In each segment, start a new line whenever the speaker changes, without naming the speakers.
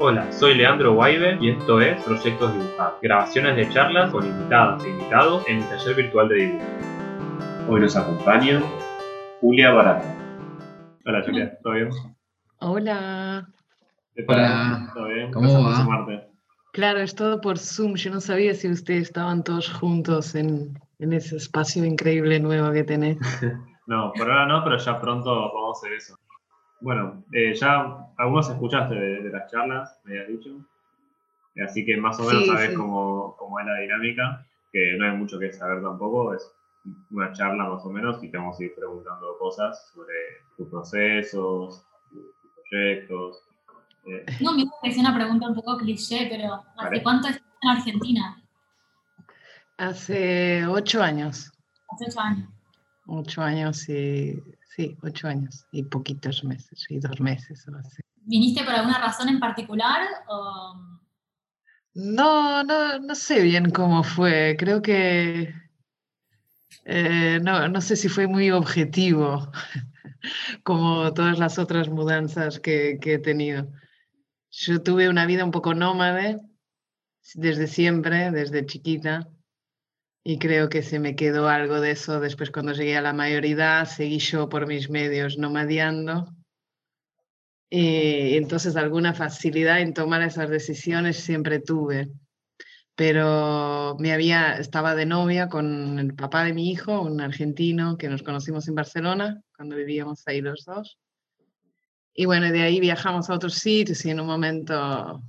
Hola, soy Leandro Guaibe y esto es Proyectos Dibujados, grabaciones de charlas con invitadas e invitados en el taller virtual de dibujo. Hoy nos acompaña Julia Barata. Hola Julia, ¿todo bien?
Hola.
¿Qué tal?
Hola.
¿Todo bien?
¿Cómo
Gracias por
va?
sumarte.
Claro, es todo por Zoom. Yo no sabía si ustedes estaban todos juntos en, en ese espacio increíble nuevo que tenés.
No, por ahora no, pero ya pronto vamos a hacer eso. Bueno, eh, ya algunos escuchaste de, de las charlas, me habías dicho. Así que más o menos
Sí,
sabes
sí.
cómo, cómo es la dinámica, que no hay mucho que saber tampoco, es una charla más o menos y te vamos a ir preguntando cosas sobre tus procesos, tus tus proyectos. eh,
No, me parece una pregunta un poco cliché, pero ¿hace
Vale.
cuánto estás en Argentina?
Hace ocho años.
Hace ocho años.
Ocho años y... Sí, ocho años y poquitos meses, y dos meses o así.
¿Viniste por alguna razón en particular? O...
No, no, no sé bien cómo fue. Creo que eh, no, no sé si fue muy objetivo, como todas las otras mudanzas que, que he tenido. Yo tuve una vida un poco nómade desde siempre, desde chiquita, y creo que se me quedó algo de eso después cuando llegué a la mayoría, seguí yo por mis medios nomadeando. Y entonces alguna facilidad en tomar esas decisiones siempre tuve. Pero me había, estaba de novia con el papá de mi hijo, un argentino que nos conocimos en Barcelona, cuando vivíamos ahí los dos. Y bueno, de ahí viajamos a otros sitios y en un momento,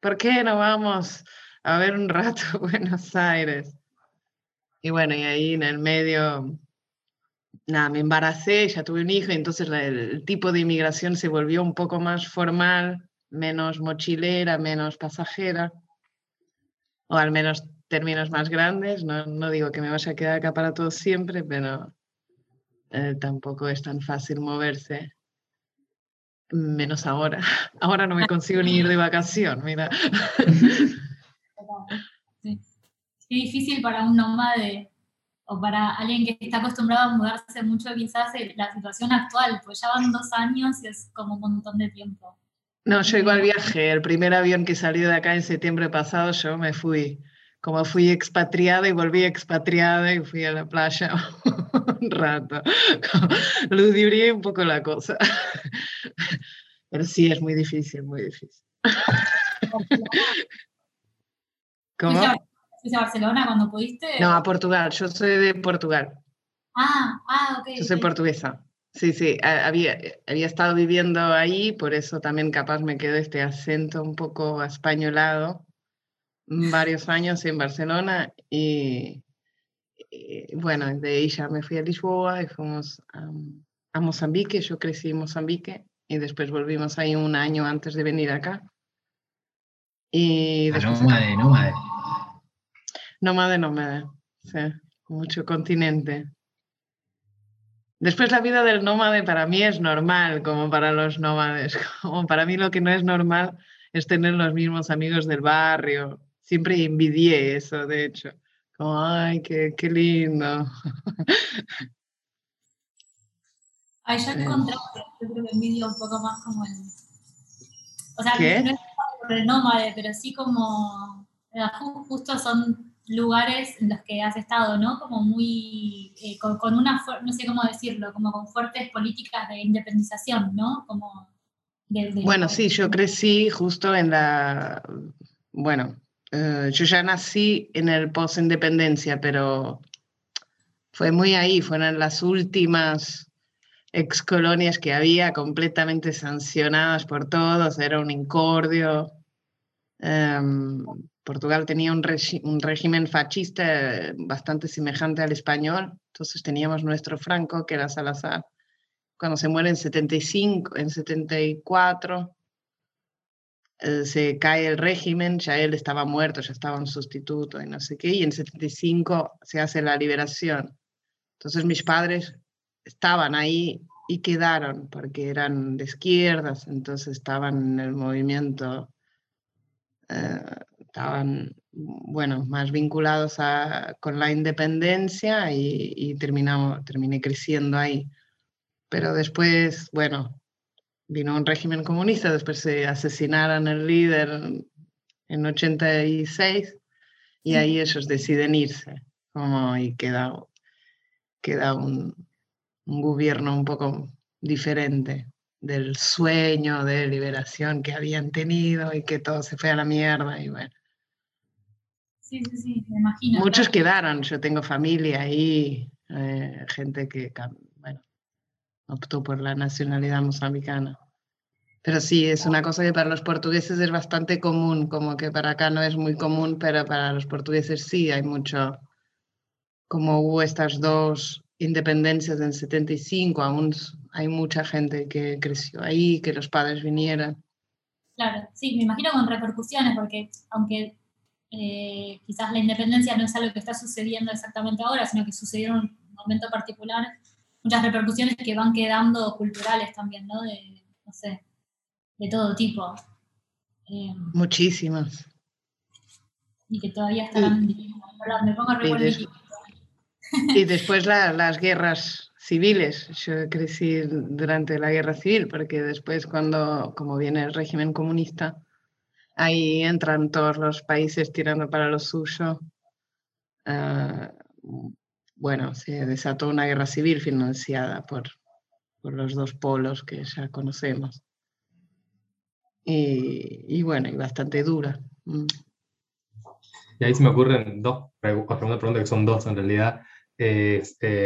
¿por qué no vamos a ver un rato Buenos Aires? Y bueno, y ahí en el medio nada, me embaracé, ya tuve un hijo, y entonces el, tipo de inmigración se volvió un poco más formal, menos mochilera, menos pasajera, o al menos términos más grandes. No, no digo que me vaya a quedar acá para todo siempre, pero eh, tampoco es tan fácil moverse. Menos ahora. Ahora no me consigo ni ir de vacación, mira.
Qué difícil para un nómade o para alguien que está acostumbrado a mudarse mucho, quizás eh, la situación actual, pues ya van dos años y es como un montón de tiempo.
No, yo igual viajé. El primer avión que salió de acá en septiembre pasado, yo me fui. Como fui expatriada y volví expatriada y fui a la playa un rato. Ludibrié un poco la cosa. Pero sí, es muy difícil, muy difícil. ¿Cómo?
¿Fuiste a, Barcelona cuando pudiste?
No, a Portugal. Yo soy de Portugal.
Ah, ah, ok.
Yo soy
ok.
portuguesa. Sí, sí, a- había, había estado viviendo ahí, por eso también capaz me quedó este acento un poco españolado varios años en Barcelona y, y, bueno, de ahí ya me fui a Lisboa y fuimos a, a Mozambique, yo crecí en Mozambique y después volvimos ahí un año antes de venir acá. Y
Ah,
después
nómade, nómade.
Nómade, nómade, sí, mucho continente. Después la vida del nómade para mí es normal, como para los nómades. Como para mí lo que no es normal es tener los mismos amigos del barrio. Siempre envidié eso, de hecho. Como, ay, qué, qué lindo.
Ay, yo yo creo que envidio un poco más como el... O sea,
¿Qué?
no es por el nómade, pero sí como... eh, ju- Justo son lugares en los que has estado, ¿no? Como muy... eh, con, con una... No sé cómo decirlo, como con fuertes políticas de independización, ¿no? Como... del- del-
Bueno, sí, yo crecí justo en la... Bueno, eh, yo ya nací en el post-independencia, pero fue muy ahí, fueron las últimas excolonias que había, completamente sancionadas por todos, era un incordio. Em, Portugal tenía un, régimen fascista eh, bastante semejante al español, entonces teníamos nuestro Franco, que era Salazar, cuando se muere en 75, en 74, eh, se cae el régimen, ya él estaba muerto, ya estaba un sustituto y no sé qué, y en 75 se hace la liberación. Entonces mis padres estaban ahí y quedaron porque eran de izquierdas, entonces estaban en el movimiento, eh, estaban, bueno, más vinculados a- con la independencia y, y terminamos, terminé creciendo ahí. Pero después, bueno, vino un régimen comunista, después se asesinaron el líder en 86 y ahí ellos deciden irse, como y queda, queda un, un gobierno un poco diferente del sueño de liberación que habían tenido y que todo se fue a la mierda y bueno.
Sí, sí, sí, me imagino.
Muchos quedaron, yo tengo familia ahí, eh, gente que, bueno, optó por la nacionalidad mozambicana. Pero sí, es una cosa que para los portugueses es bastante común, como que para acá no es muy común, pero para los portugueses sí hay mucho, como hubo estas dos independencias en 75, aún hay mucha gente que creció ahí, que los padres vinieran.
Claro, sí, me imagino con repercusiones, porque aunque eh, quizás la independencia no es algo que está sucediendo exactamente ahora, sino que sucedió en un momento particular, muchas repercusiones que van quedando culturales también, ¿no? De, no sé, de todo tipo.
Eh, Muchísimas.
Y que todavía están... me pongo a
y, y después las guerras civiles. Yo crecí durante la guerra civil, porque después cuando, como viene el régimen comunista, ahí entran todos los países tirando para lo suyo. Ah, bueno, se desató una guerra civil financiada por, por los dos polos que ya conocemos. Y, bueno, y bastante dura. Mm.
Y ahí se me ocurren dos preguntas, que son dos en realidad. Eh,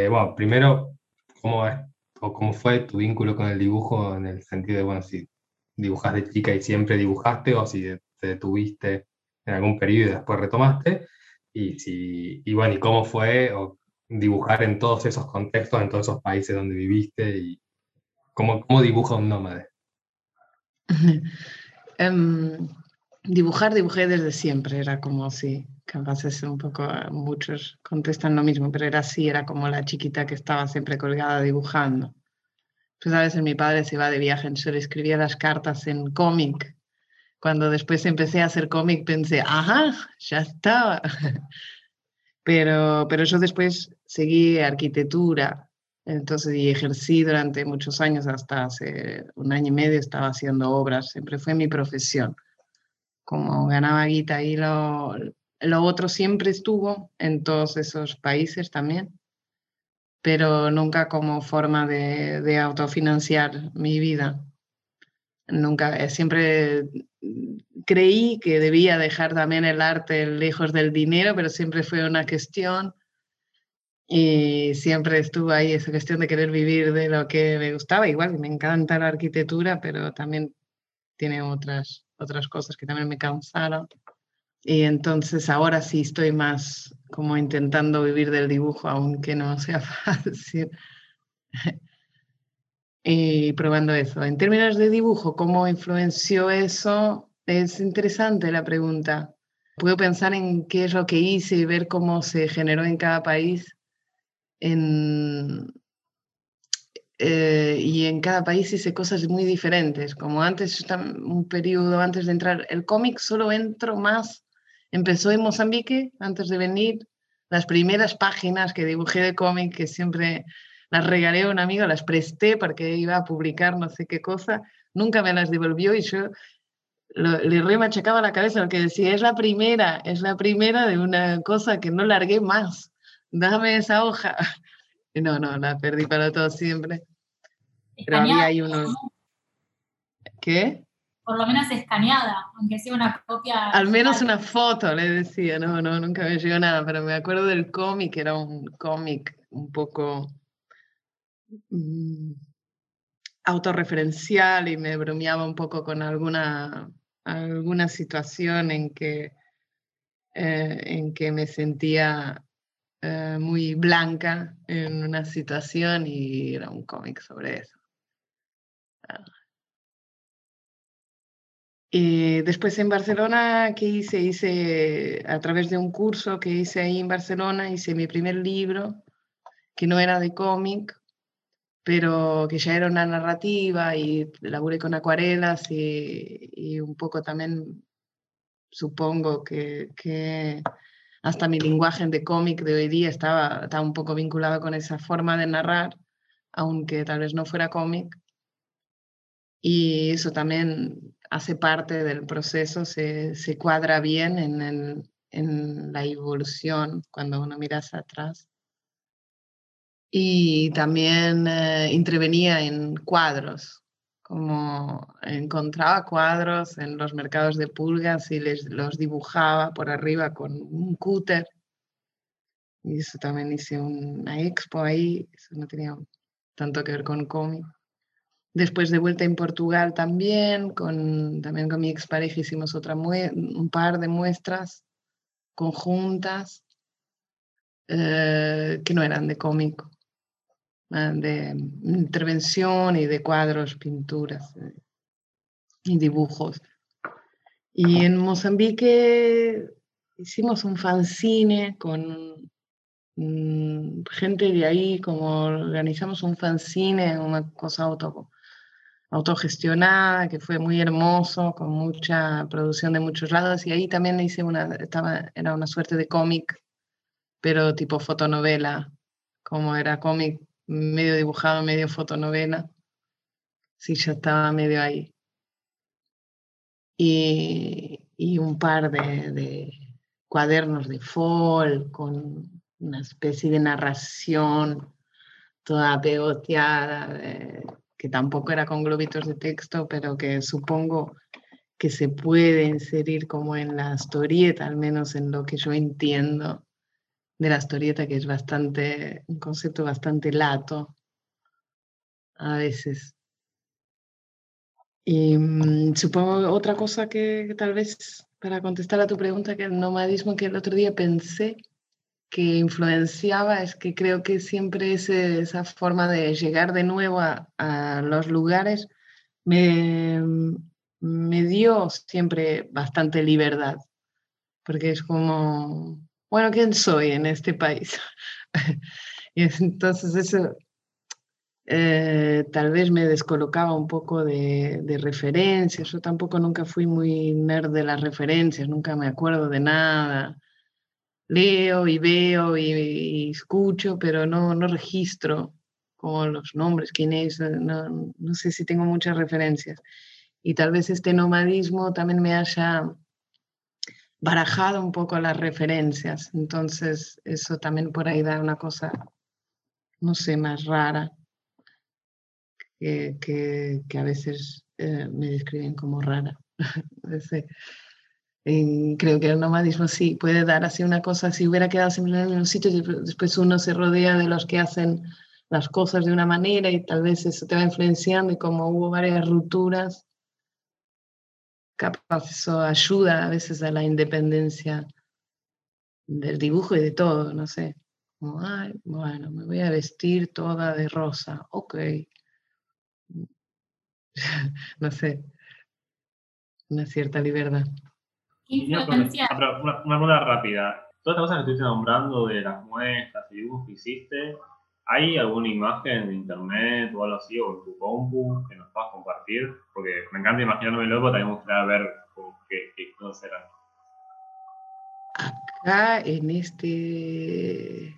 bueno, primero, ¿cómo, es, o ¿cómo fue tu vínculo con el dibujo en el sentido de, bueno, si dibujas de chica y siempre dibujaste o si te detuviste en algún periodo y después retomaste? Y, si, y bueno, ¿y cómo fue dibujar en todos esos contextos, en todos esos países donde viviste? ¿Y cómo, cómo dibuja un nómade?
um, dibujar, dibujé desde siempre, era como si capaz es un poco, muchos contestan lo mismo, pero era así, era como la chiquita que estaba siempre colgada dibujando. Pues a veces mi padre se iba de viaje, yo le escribía las cartas en cómic. Cuando después empecé a hacer cómic pensé, ajá, ya estaba. Pero, pero yo después seguí arquitectura, entonces y ejercí durante muchos años, hasta hace un año y medio estaba haciendo obras, siempre fue mi profesión. Como ganaba guita y lo, lo otro siempre estuvo en todos esos países también, pero nunca como forma de, de autofinanciar mi vida. Nunca, eh, siempre creí que debía dejar también el arte lejos del dinero, pero siempre fue una cuestión y siempre estuvo ahí esa cuestión de querer vivir de lo que me gustaba. Igual me encanta la arquitectura, pero también tiene otras, otras cosas que también me cansaron. Y entonces ahora sí estoy más como intentando vivir del dibujo, aunque no sea fácil. y probando eso. En términos de dibujo, ¿cómo influenció eso? Es interesante la pregunta. Puedo pensar en qué es lo que hice y ver cómo se generó en cada país. Eh, y en cada país hice cosas muy diferentes. Como antes, un periodo antes de entrar, el cómic solo entro más Empezó en Mozambique antes de venir. Las primeras páginas que dibujé de cómic, que siempre las regalé a un amigo, las presté porque iba a publicar no sé qué cosa, nunca me las devolvió y yo le remachacaba la cabeza porque decía, es la primera, es la primera de una cosa que no largué más, dame esa hoja. Y no, no, la perdí para todo siempre. Pero había ahí unos... ¿Qué?
Por lo menos escaneada, aunque sea una copia.
Al menos una foto, le decía, no, no, nunca me llegó nada, pero me acuerdo del cómic, era un cómic un poco mm, autorreferencial y me bromeaba un poco con alguna, alguna situación en que, eh, en que me sentía eh, muy blanca en una situación y era un cómic sobre eso. Y después en Barcelona, ¿qué hice? Hice a través de un curso que hice ahí en Barcelona, hice mi primer libro, que no era de cómic, pero que ya era una narrativa y laburé con acuarelas y, un poco también supongo que, que, hasta mi lenguaje de cómic de hoy día estaba, estaba un poco vinculado con esa forma de narrar, aunque tal vez no fuera cómic. Y eso también hace parte del proceso, se, se cuadra bien en, el, en, la evolución cuando uno mira hacia atrás. Y también eh, intervenía en cuadros, como encontraba cuadros en los mercados de pulgas y les, los dibujaba por arriba con un cúter. Y eso también hice una expo ahí, eso no tenía tanto que ver con cómic. Después de vuelta en Portugal también, con, también con mi expareja hicimos otra un par de muestras conjuntas eh, que no eran de cómic, de intervención y de cuadros, pinturas eh, y dibujos. Y en Mozambique hicimos un fanzine con gente de ahí, como organizamos un fanzine, una cosa auto, autogestionada, que fue muy hermoso, con mucha producción de muchos lados. Y ahí también hice una, estaba, era una suerte de cómic, pero tipo fotonovela, como era cómic medio dibujado, medio fotonovela. Sí, ya estaba medio ahí. Y, y un par de, de, cuadernos de folk con una especie de narración toda pegoteada. Que tampoco era con globitos de texto, pero que supongo que se puede inserir como en la historieta, al menos en lo que yo entiendo de la historieta, que es bastante, un concepto bastante lato a veces. Y mm, supongo otra cosa que tal vez para contestar a tu pregunta, que el nomadismo que el otro día pensé, que influenciaba es que creo que siempre ese, esa forma de llegar de nuevo a, a los lugares me, me, dio siempre bastante libertad, porque es como, bueno, ¿quién soy en este país? y entonces eso eh, tal vez me descolocaba un poco de, de, referencias. Yo tampoco nunca fui muy nerd de las referencias, nunca me acuerdo de nada leo y veo y, escucho, pero no, no registro como los nombres, quién es, no, no, sé si tengo muchas referencias. Y tal vez este nomadismo también me haya barajado un poco las referencias. Entonces, eso también por ahí da una cosa, no sé, más rara, que, que, que a veces eh, me describen como rara. sé creo que el nomadismo sí puede dar así una cosa, si hubiera quedado siempre en un sitio, después uno se rodea de los que hacen las cosas de una manera y tal vez eso te va influenciando y como hubo varias rupturas, capaz eso ayuda a veces a la independencia del dibujo y de todo, no sé. Como, ay, bueno, me voy a vestir toda de rosa, ok. no sé, una cierta libertad.
Una, pregunta rápida. Todas estas cosas que estuviste nombrando de las muestras y dibujos que hiciste, ¿hay alguna imagen de internet o algo así, o en tu compu que nos puedas compartir? Porque me encanta imaginarme loco, también me gustaría ver qué, qué cosas eran.
Acá en este.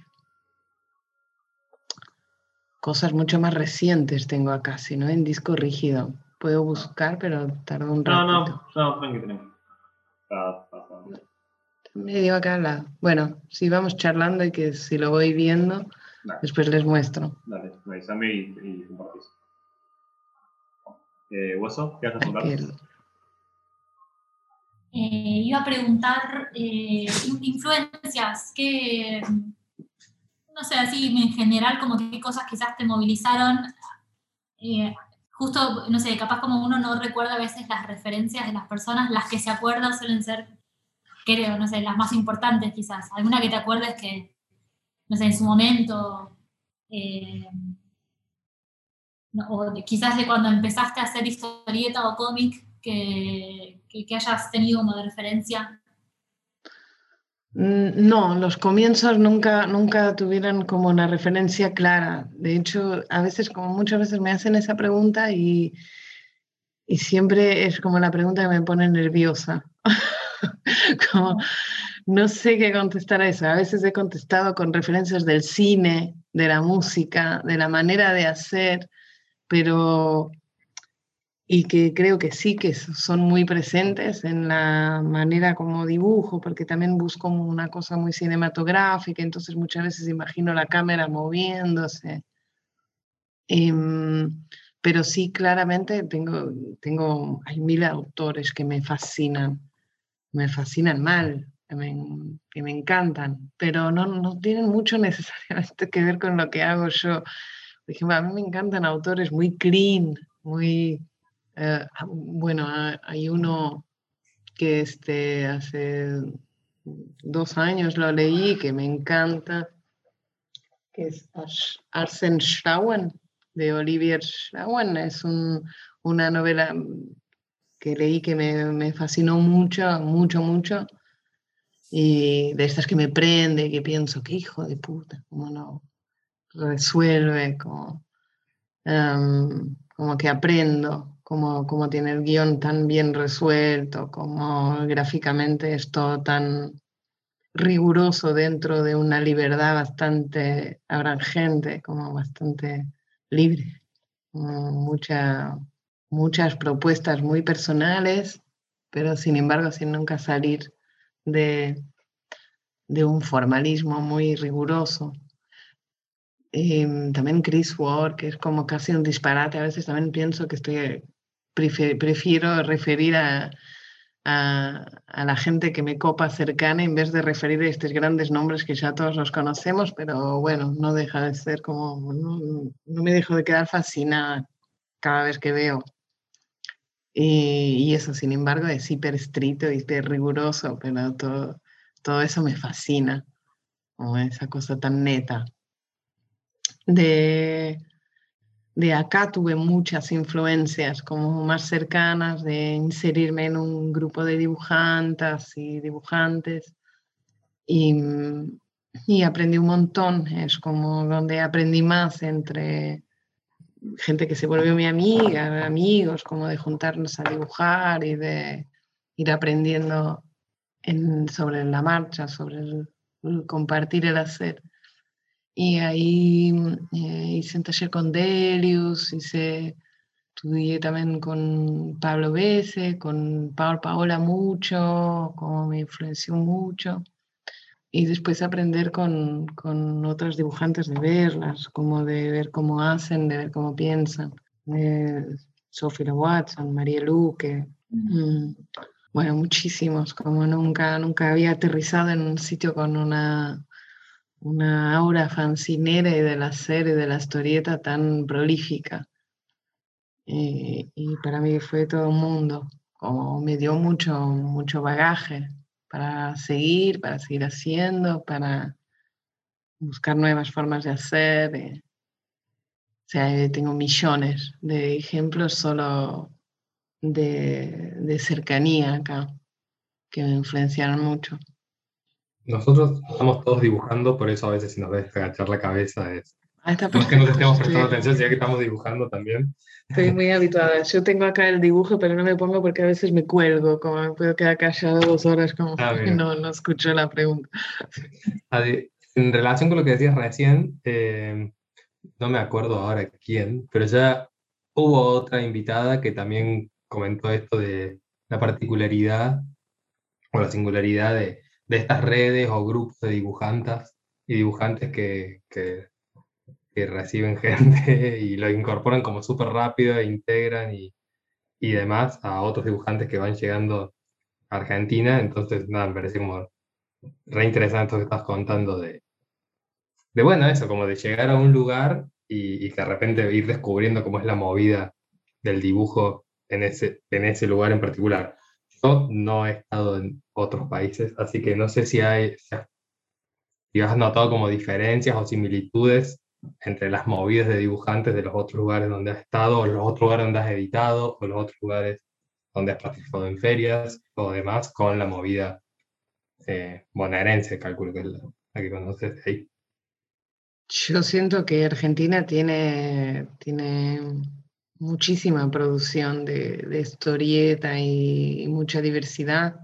Cosas mucho más recientes tengo acá, si no en disco rígido. Puedo buscar, pero tarda un rato.
No, no, no, tranquilo
Medio acá al lado. Bueno, si vamos charlando y que si lo voy viendo, después les muestro.
Dale, avísame y, y compartís. Eh, ¿Hueso? ¿Qué haces?
Eh, iba a preguntar eh, influencias, que no sé, así en general, como qué cosas quizás te movilizaron. Eh, justo, no sé, capaz como uno no recuerda a veces las referencias de las personas, las que se acuerdan suelen ser, creo, no sé, las más importantes quizás. Alguna que te acuerdes que, no sé, en su momento, eh, o quizás de cuando empezaste a hacer historieta o cómic, que, que, que hayas tenido como de referencia.
Mm, no, los comienzos nunca, nunca tuvieron como una referencia clara. De hecho, a veces, como muchas veces me hacen esa pregunta y, y siempre es como la pregunta que me pone nerviosa. como, no sé qué contestar a eso. A veces he contestado con referencias del cine, de la música, de la manera de hacer, pero y que creo que sí que son muy presentes en la manera como dibujo, porque también busco una cosa muy cinematográfica, entonces muchas veces imagino la cámara moviéndose. Em, pero sí, claramente tengo, tengo, hay mil autores que me fascinan, me fascinan mal, que me, que me encantan, pero no, no tienen mucho necesariamente que ver con lo que hago yo. Por ejemplo, a mí me encantan autores muy clean, muy eh, ah, bueno, hay uno que este, hace dos años lo leí, que me encanta, que es Arsen Schrauen, de Olivier Schrauen. Es una novela que leí que me, me, fascinó mucho, mucho, mucho. Y de estas que me prende, que pienso, qué hijo de puta, cómo no resuelve, como, em, como que aprendo como, tiene el guion tan bien resuelto, como gráficamente es todo tan riguroso dentro de una libertad bastante abrangente, como bastante libre. Mucha, muchas propuestas muy personales, pero sin embargo sin nunca salir de, de un formalismo muy riguroso. Em, también Chris Ward, que es como casi un disparate, a veces también pienso que estoy prefiero referir a, a, la gente que me copa cercana en vez de referir a estos grandes nombres que ya todos los conocemos, pero bueno, no deja de ser como, no, me dejo de quedar fascinada cada vez que veo. Y, eso, sin embargo, es hiper estricto y hiper riguroso, pero todo, todo eso me fascina, como esa cosa tan neta. De, de acá tuve muchas influencias como más cercanas de inserirme en un grupo de dibujantes y dibujantes y, y, aprendí un montón, es como donde aprendí más entre gente que se volvió mi amiga, amigos, como de juntarnos a dibujar y de ir aprendiendo sobre la marcha, sobre compartir el hacer. Y ahí eh, hice un taller con Delius, hice, estudié también con Pablo Bese, con Paola Paola mucho, como me influenció mucho. Y después aprender con, con otros dibujantes de verlas, como de ver cómo hacen, de ver cómo piensan. De Sofía Watson, María Luque. Mm, bueno, muchísimos, como nunca, nunca había aterrizado en un sitio con una una aura fancinera y de la serie, de la historieta tan prolífica. Y, para mí fue todo un mundo, como me dio mucho, mucho bagaje para seguir, para seguir haciendo, para buscar nuevas formas de hacer. o sea, tengo millones de ejemplos solo de, de cercanía acá que me influenciaron mucho.
Nosotros estamos todos dibujando, por eso a veces si nos ves agachar la cabeza es...
Ah,
no es que nos estemos prestando atención, sino que estamos dibujando también.
Estoy muy habituada. Yo tengo acá el dibujo, pero no me pongo porque a veces me cuelgo, como me puedo quedar callado dos horas, como ah, no, no escucho la pregunta.
En relación con lo que decías recién, eh, no me acuerdo ahora quién, pero ya hubo otra invitada que también comentó esto de la particularidad o la singularidad de de estas redes o grupos de dibujantes y dibujantes que, que, reciben gente y lo incorporan como súper rápido e integran y, y demás a otros dibujantes que van llegando a Argentina. Entonces, nada, me parece como re interesante esto que estás contando de, de, bueno, eso, como de llegar a un lugar y, y que de repente ir descubriendo cómo es la movida del dibujo en ese, en ese lugar en particular. Yo no he estado en otros países, así que no sé si hay, si has notado como diferencias o similitudes entre las movidas de dibujantes de los otros lugares donde has estado, o los otros lugares donde has editado, o los otros lugares donde has participado en ferias o demás, con la movida eh, bonaerense, calculo que es la, que conoces ahí.
Yo siento que Argentina tiene, tiene muchísima producción de, historieta y, mucha diversidad.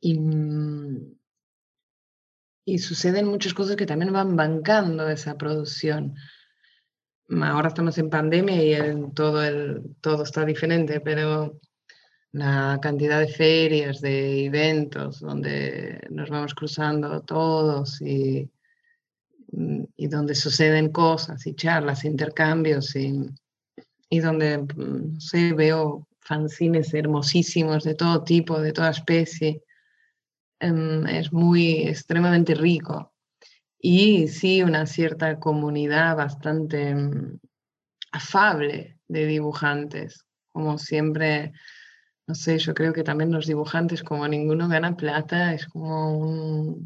Y, mm, y, suceden muchas cosas que también van bancando esa producción. ahora estamos en pandemia y el, todo, el, todo está diferente, pero la cantidad de ferias, de eventos donde nos vamos cruzando todos y, mm, y donde suceden cosas y charlas, intercambios y, y donde, mm, no sé, veo fanzines hermosísimos de todo tipo, de toda especie. Em, es muy extremadamente rico. Y sí, una cierta comunidad bastante mm, afable de dibujantes, como siempre, no sé, yo creo que también los dibujantes, como ninguno gana plata, es como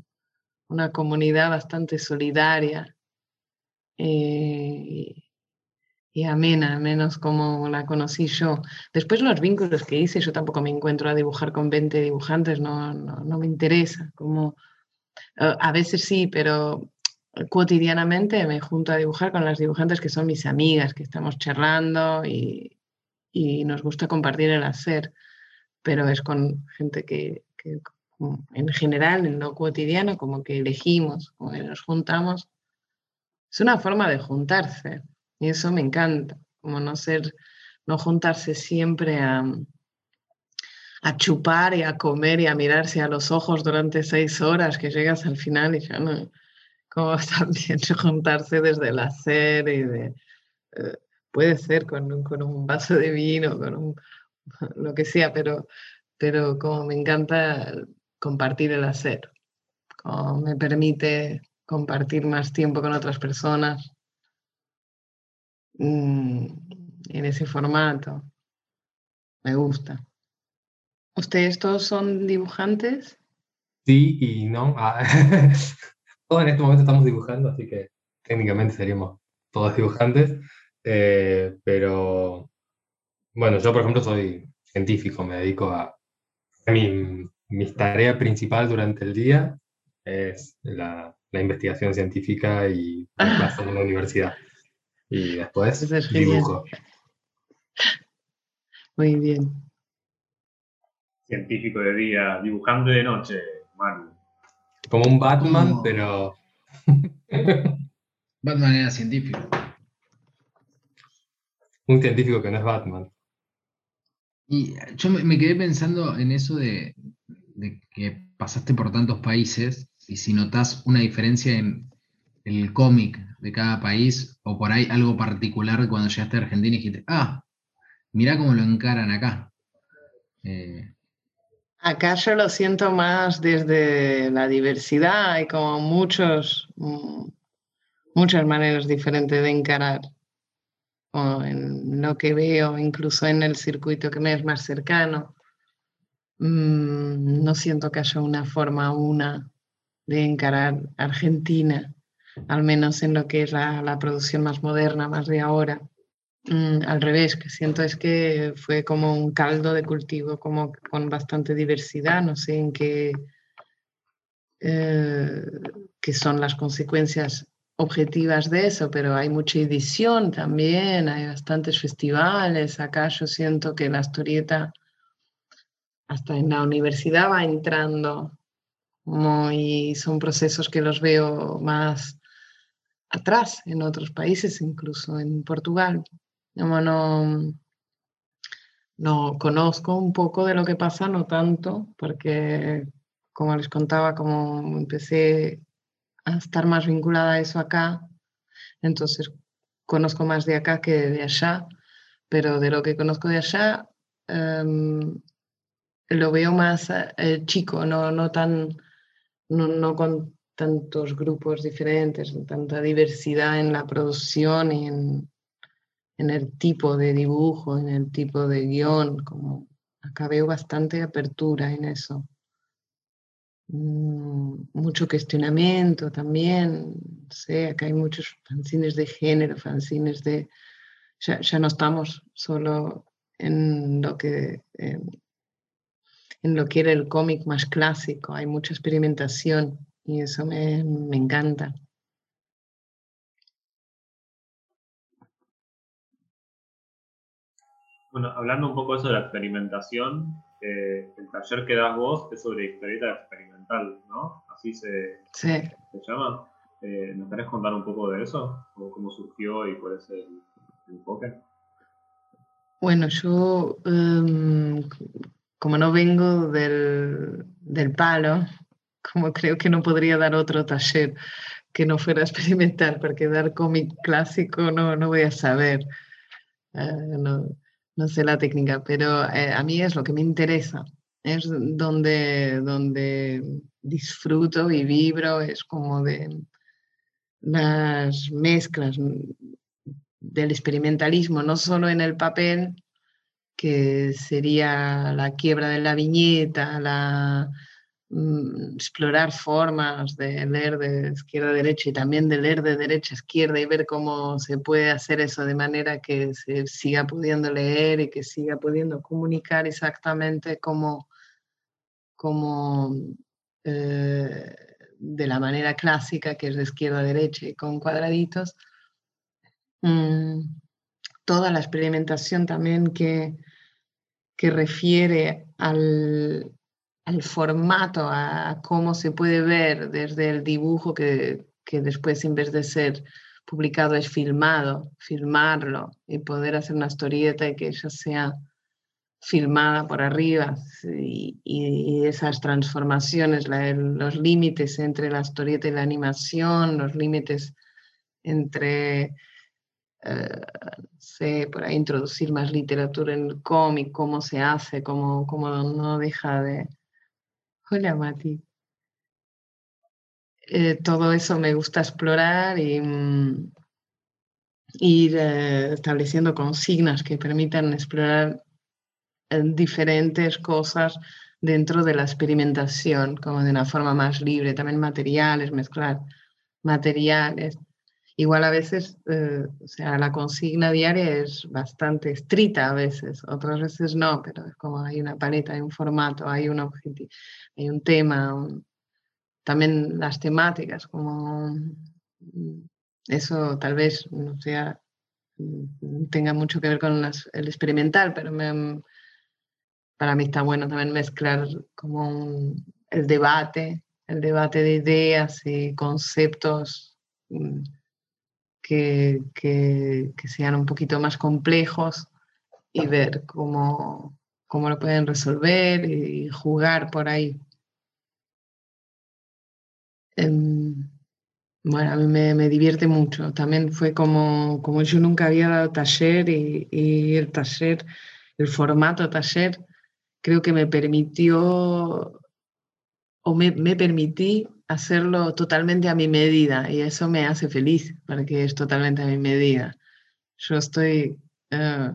una comunidad bastante solidaria. Eh, y amena, menos como la conocí yo. Después los vínculos que hice, yo tampoco me encuentro a dibujar con 20 dibujantes, no, no, me interesa. Como, eh, a veces sí, pero cotidianamente me junto a dibujar con las dibujantes que son mis amigas, que estamos charlando y, y nos gusta compartir el hacer, pero es con gente que, que en general, en lo cotidiano, como que elegimos, como que nos juntamos. Es una forma de juntarse y eso me encanta, como no ser, no juntarse siempre a, a chupar y a comer y a mirarse a los ojos durante seis horas, que llegas al final y ya no, como también juntarse desde el hacer y de, eh, puede ser con, con, un vaso de vino, con un, lo que sea, pero, pero como me encanta compartir el hacer, como me permite compartir más tiempo con otras personas Mm, en ese formato. Me gusta. ¿Ustedes todos son dibujantes?
Sí y no. Ah, todos en este momento estamos dibujando, así que técnicamente seríamos todos dibujantes. Eh, pero bueno, yo por ejemplo soy científico, me dedico a... mi, mi tarea principal durante el día es la, la investigación científica y la en la universidad. Y después dibujo.
Muy bien.
Científico de día, dibujando de noche, Manu.
Como un Batman, pero.
Batman era científico.
Un científico que no es Batman.
Y yo me quedé pensando en eso de, de que pasaste por tantos países y si notas una diferencia en el cómic de cada país o por ahí algo particular cuando llegaste a Argentina y dijiste, ah, mira cómo lo encaran acá.
Eh, acá yo lo siento más desde la diversidad, hay como muchos, mm, muchas maneras diferentes de encarar. O en lo que veo, incluso en el circuito que me es más cercano. Mm, no siento que haya una forma una de encarar Argentina al menos en lo que es la, producción más moderna, más de ahora. Mm, al revés, que siento es que fue como un caldo de cultivo, como con bastante diversidad, no sé en qué, eh, qué son las consecuencias objetivas de eso, pero hay mucha edición también, hay bastantes festivales, acá yo siento que la historieta hasta en la universidad va entrando, y son procesos que los veo más atrás en otros países, incluso en Portugal. No, no, no conozco un poco de lo que pasa, no tanto, porque como les contaba, como empecé a estar más vinculada a eso acá, entonces conozco más de acá que de allá, pero de lo que conozco de allá em, lo veo más eh, chico, no, no tan, no, no con tantos grupos diferentes, tanta diversidad en la producción y en, el tipo de dibujo, en el tipo de guion, como acá veo bastante apertura en eso. Mm, mucho cuestionamiento también, sé, acá hay muchos fanzines de género, fanzines de... Ya, no estamos solo en lo que... en lo que era el cómic más clásico, hay mucha experimentación y eso me, encanta.
Bueno, hablando un poco de eso de la experimentación, eh, el taller que das vos es sobre historieta experimental, ¿no? Así se, se llama. Eh, ¿Nos querés contar un poco de eso? ¿Cómo surgió y cuál es el, enfoque?
Bueno, yo em, como no vengo del, del, palo, como creo que no podría dar otro taller que no fuera experimental, porque dar cómic clásico no, no voy a saber, eh, no, no, sé la técnica, pero eh, a mí es lo que me interesa, es donde, donde disfruto y vibro, es como de las mezclas del experimentalismo, no solo en el papel, que sería la quiebra de la viñeta, la, explorar formas de leer de izquierda a derecha y también de leer de derecha a izquierda y ver cómo se puede hacer eso de manera que se siga pudiendo leer y que siga pudiendo comunicar exactamente como, como eh, de la manera clásica, que es de izquierda a derecha y con cuadraditos. Mm, toda la experimentación también que, que refiere al, formato, a cómo se puede ver desde el dibujo que, que después en vez de ser publicado es filmado, filmarlo y poder hacer una historieta y que ella sea filmada por arriba y, esas transformaciones, los límites entre la historieta y la animación, los límites entre eh, sé, por introducir más literatura en el cómic, cómo se hace, cómo, cómo no deja de... Hola, Mati. Eh, todo eso me gusta explorar y mm, ir eh, estableciendo consignas que permitan explorar diferentes cosas dentro de la experimentación, como de una forma más libre, también materiales, mezclar materiales. Igual a veces, eh, o sea, la consigna diaria es bastante estricta a veces, otras veces no, pero es como hay una paleta, hay un formato, hay un objetivo, hay un tema, también las temáticas, como mm, eso tal vez no sea, mm, tenga mucho que ver con el experimental, pero para mí está bueno también mezclar como el debate, el debate de ideas y conceptos que, sean un poquito más complejos y ver cómo, cómo lo pueden resolver y jugar por ahí. Em, bueno, a mí me, divierte mucho. También fue como, como yo nunca había dado taller y, y, el taller, el formato taller, creo que me permitió o me, me permití hacerlo totalmente a mi medida y eso me hace feliz porque es totalmente a mi medida. Yo estoy eh,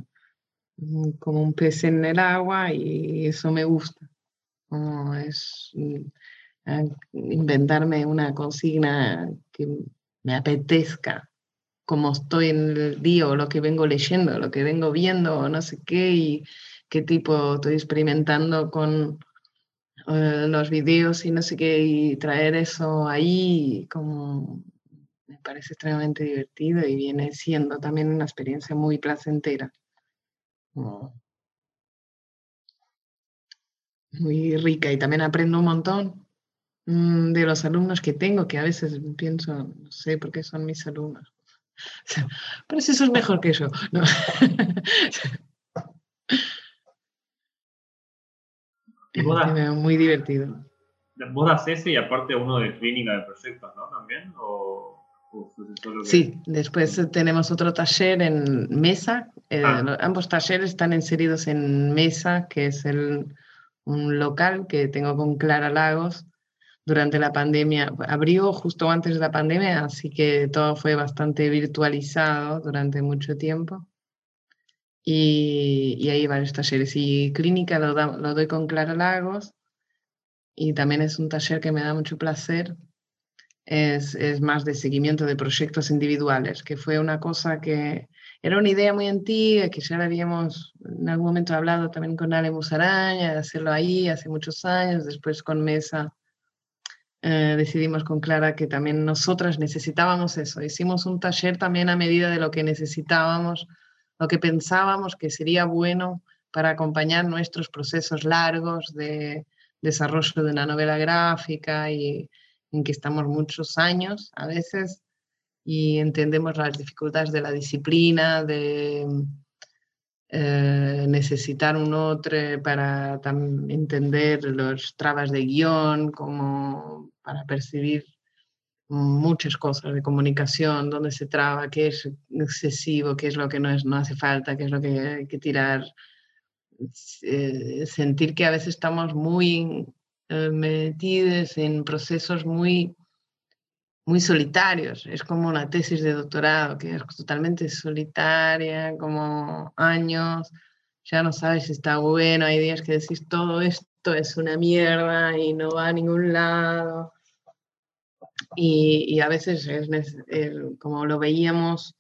como un pez en el agua y eso me gusta. es mm, eh, inventarme una consigna que me apetezca, como estoy en el día o lo que vengo leyendo, lo que vengo viendo no sé qué y qué tipo estoy experimentando con eh, los videos y no sé qué, y traer eso ahí como me parece extremadamente divertido y viene siendo también una experiencia muy placentera. Muy rica y también aprendo un montón mm, de los alumnos que tengo, que a veces pienso, no sé por qué son mis alumnos. Pero si eso es mejor que yo. ¿no? muy divertido.
¿Vos das ese y aparte uno de clínica de proyectos, ¿no? También.
Sí, después tenemos otro taller en Mesa. Eh, ah. Ambos talleres están inseridos en Mesa, que es el, un local que tengo con Clara Lagos durante la pandemia. Abrió justo antes de la pandemia, así que todo fue bastante virtualizado durante mucho tiempo y, y hay varios talleres. Y clínica lo, lo doy con Clara Lagos y también es un taller que me da mucho placer. Es, es, más de seguimiento de proyectos individuales, que fue una cosa que era una idea muy antigua, que ya la habíamos en algún momento hablado también con Ale Musaraña, de hacerlo ahí hace muchos años, después con Mesa eh, decidimos con Clara que también nosotras necesitábamos eso, hicimos un taller también a medida de lo que necesitábamos lo que pensábamos que sería bueno para acompañar nuestros procesos largos de desarrollo de una novela gráfica y, en que estamos muchos años a veces y entendemos las dificultades de la disciplina, de eh, necesitar un otro para entender los trabas de guion, como para percibir muchas cosas de comunicación, dónde se traba, qué es excesivo, qué es lo que no, es, no hace falta, qué es lo que hay que tirar. Eh, sentir que a veces estamos muy eh, metidos en procesos muy, muy solitarios. Es como una tesis de doctorado que es totalmente solitaria, como años, ya no sabes si está bueno, hay días que decís todo esto es una mierda y no va a ningún lado. Y, a veces es, como lo veíamos,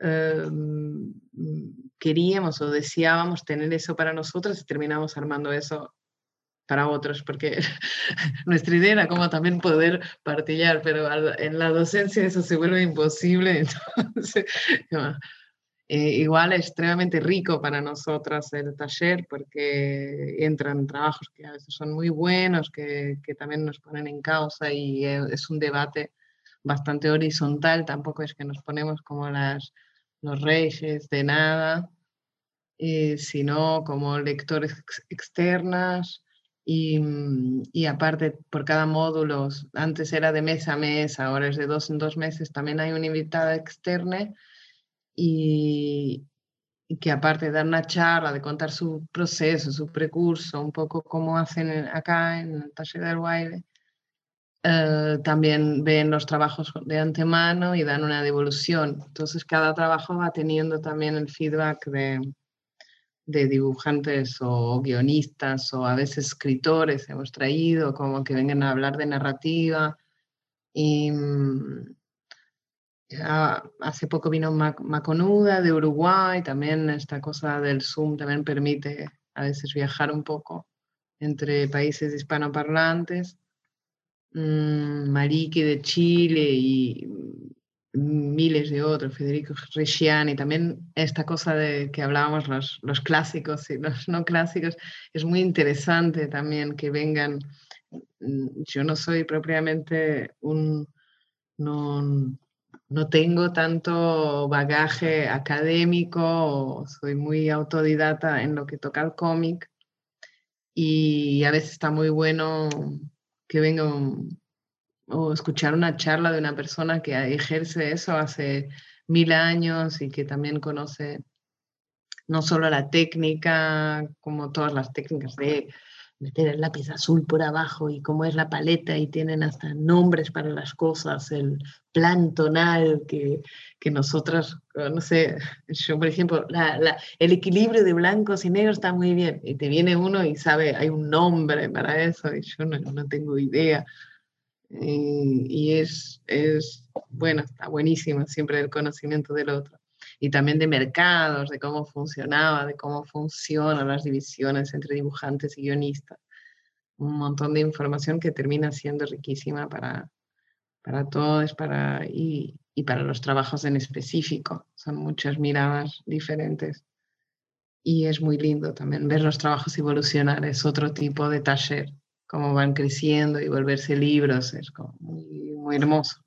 em, queríamos o deseábamos tener eso para nosotros y terminamos armando eso para otros, porque nuestra idea era como también poder partillar, pero en la docencia eso se vuelve imposible, entonces eh, igual es extremadamente rico para nosotras el taller porque entran trabajos que a veces son muy buenos, que, que también nos ponen en causa y eh, es un debate bastante horizontal, tampoco es que nos ponemos como las, los reyes de nada, eh, sino como lectores externas. Y, y, aparte por cada módulo, antes era de mes a mes, ahora es de dos en dos meses, también hay una invitada externa y, que aparte de dar una charla, de contar su proceso, su precurso, un poco como hacen acá en el taller del baile, eh, también ven los trabajos de antemano y dan una devolución. Entonces cada trabajo va teniendo también el feedback de, de dibujantes o guionistas o a veces escritores hemos traído, como que vengan a hablar de narrativa. Y, hace poco vino Maconuda de Uruguay, también esta cosa del Zoom también permite a veces viajar un poco entre países hispanoparlantes. Mm, Mariki de Chile y miles de otros, Federico Reggiani, también esta cosa de que hablábamos los, los clásicos y los no clásicos, es muy interesante también que vengan. Mm, yo no soy propiamente un, no, no tengo tanto bagaje académico, soy muy autodidata en lo que toca el cómic y a veces está muy bueno que venga o escuchar una charla de una persona que ejerce eso hace mil años y que también conoce no solo la técnica, como todas las técnicas de meter el lápiz azul por abajo y cómo es la paleta y tienen hasta nombres para las cosas, el plan tonal que, que nosotras, eh, no sé, yo por ejemplo, el equilibrio de blancos y negros está muy bien y te viene uno y sabe, hay un nombre para eso y yo no, no tengo idea. Y, y es, es, bueno, está buenísimo siempre el conocimiento del otro y también de mercados, de cómo funcionaba, de cómo funcionan las divisiones entre dibujantes y guionistas. Un montón de información que termina siendo riquísima para, para todos para, y, y para los trabajos en específico. Son muchas miradas diferentes. Y es muy lindo también ver los trabajos evolucionar, es otro tipo de taller, cómo van creciendo y volverse libros, es como muy, muy hermoso.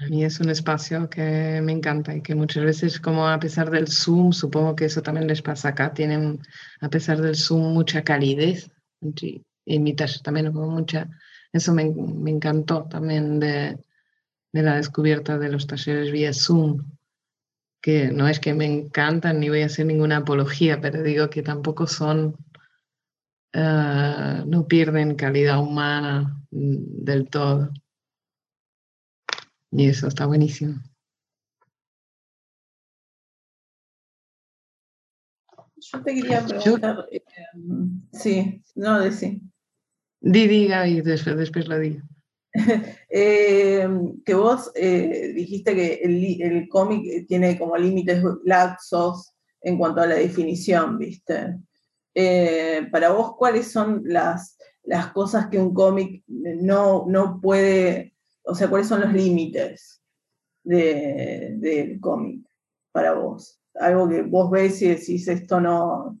A mí es un espacio que me encanta y que muchas veces, como a pesar del Zoom, supongo que eso también les pasa acá, tienen, a pesar del Zoom, mucha calidez. Y mi taller también como mucha, eso me, me encantó también de, de, la descubierta de los talleres vía Zoom, que no es que me encantan ni voy a hacer ninguna apología, pero digo que tampoco son, uh, no pierden calidad humana mm, del todo. Y eso está buenísimo.
Yo te quería preguntar, eh, sí, no, de sí.
Di, diga y después, después lo digo.
Eh, que vos eh, dijiste que el, el cómic tiene como límites laxos en cuanto a la definición, ¿viste? para vos, ¿cuáles son las, las cosas que un cómic no, no puede o sea, cuáles son los límites del cómic para vos. Algo que vos ves y decís esto no,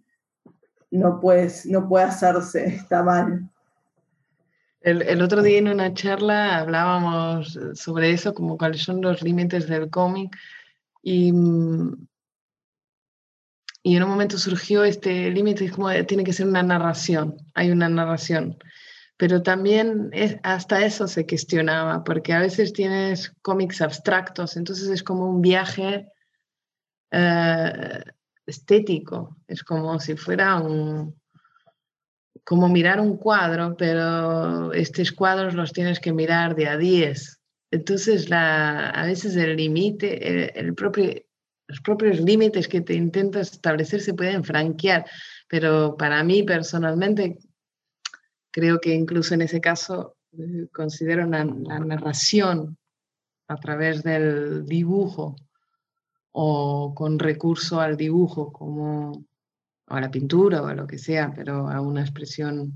no, puedes, no puede hacerse, está mal.
El, otro día en una charla hablábamos sobre eso, como cuáles son los límites del cómic, y, y en un momento surgió este límite, es como tiene que ser una narración, hay una narración. Pero también es, hasta eso se cuestionaba, porque a veces tienes cómics abstractos, entonces es como un viaje eh, estético, es como si fuera un, como mirar un cuadro, pero estos cuadros los tienes que mirar de a 10. Entonces, la, a veces el límite, el, propio, los propios límites que te intentas establecer se pueden franquear, pero para mí personalmente, creo que incluso en ese caso eh, considero la narración a través del dibujo o con recurso al dibujo, como a la pintura o a lo que sea, pero a una expresión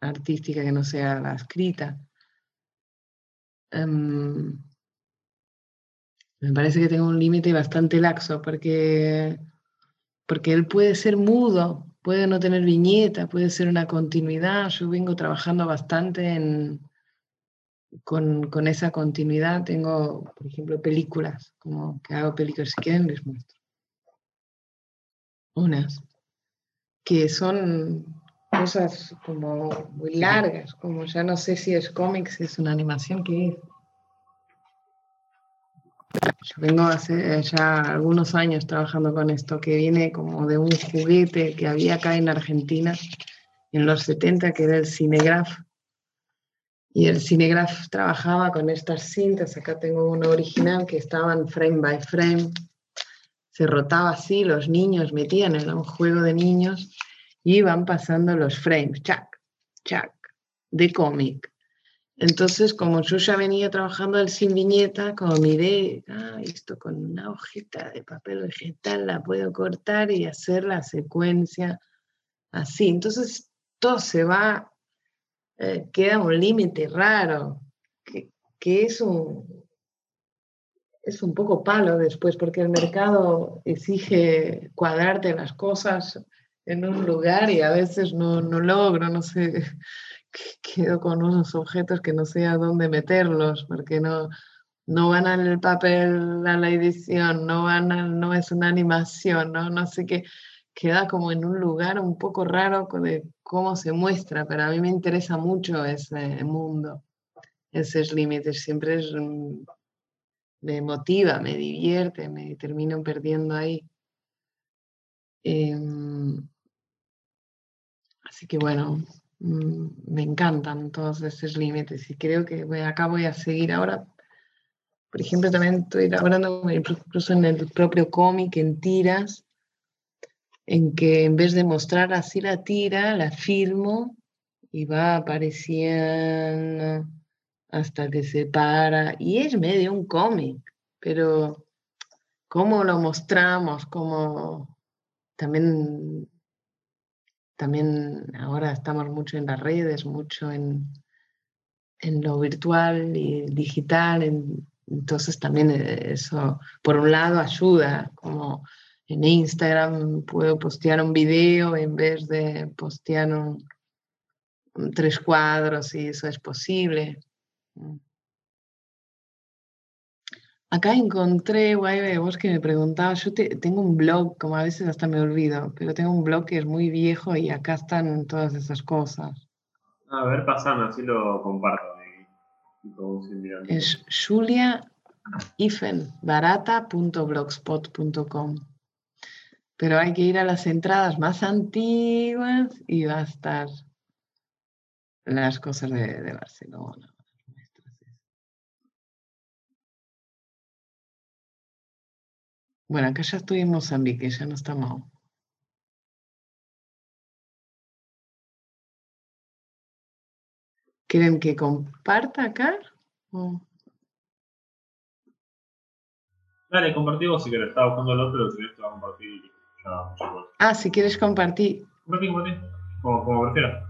artística que no sea la escrita. Em, me parece que tengo un límite bastante laxo porque, porque él puede ser mudo, puede no tener viñeta, puede ser una continuidad. Yo vengo trabajando bastante en, con, con, esa continuidad. Tengo, por ejemplo, películas, como que hago películas, si quieren les muestro. Unas que son cosas como muy largas, como ya no sé si es cómics, es una animación que es. Yo vengo hace ya algunos años trabajando con esto, que viene como de un juguete que había acá en Argentina en los 70, que era el Cinegraph. Y el Cinegraph trabajaba con estas cintas, acá tengo una original que estaban frame by frame, se rotaba así, los niños metían en un juego de niños y van pasando los frames, chac, chac, de cómic. Entonces, como yo ya venía trabajando el sin viñeta, como miré, ah, esto con una hojita de papel vegetal la puedo cortar y hacer la secuencia así. Entonces, todo se va, eh, queda un límite raro, que, que es un, es un poco palo después, porque el mercado exige cuadrarte las cosas en un lugar y a veces no, no logro, no sé, quedo con unos objetos que no sé a dónde meterlos, porque no, no van al papel, a la edición, no, van no es una animación, ¿no? no sé qué, queda como en un lugar un poco raro de cómo se muestra, pero a mí me interesa mucho ese mundo, esos límites, siempre es me motiva, me divierte, me termino perdiendo ahí. Em, así que bueno, mm, me encantan todos esos límites y creo que acá voy a seguir ahora. Por ejemplo, también estoy hablando incluso en el propio cómic, en tiras, en que en vez de mostrar así la tira, la filmo y va apareciendo hasta que se para. Y es medio un cómic, pero cómo lo mostramos, cómo también, también ahora estamos mucho en las redes, mucho en, en lo virtual y digital, entonces también eso, por un lado, ayuda, como en Instagram puedo postear un video en vez de postear tres cuadros y eso es posible. Acá encontré, guay, vos que me preguntabas, yo tengo un blog, como a veces hasta me olvido, pero tengo un blog que es muy viejo y acá están todas esas cosas.
A ver, pasame, así lo comparto.
Es juliaifenbarata.blogspot.com Pero hay que ir a las entradas más antiguas y va a estar las cosas de Barcelona. Bueno, acá ya estoy en Mozambique, ya no está mal. ¿Quieren que comparta acá?
Dale, compartí vos si querés. Estaba buscando el otro, si querés te va a compartir.
ah, si quieres compartir.
Compartí, compartí. Como, como prefieras.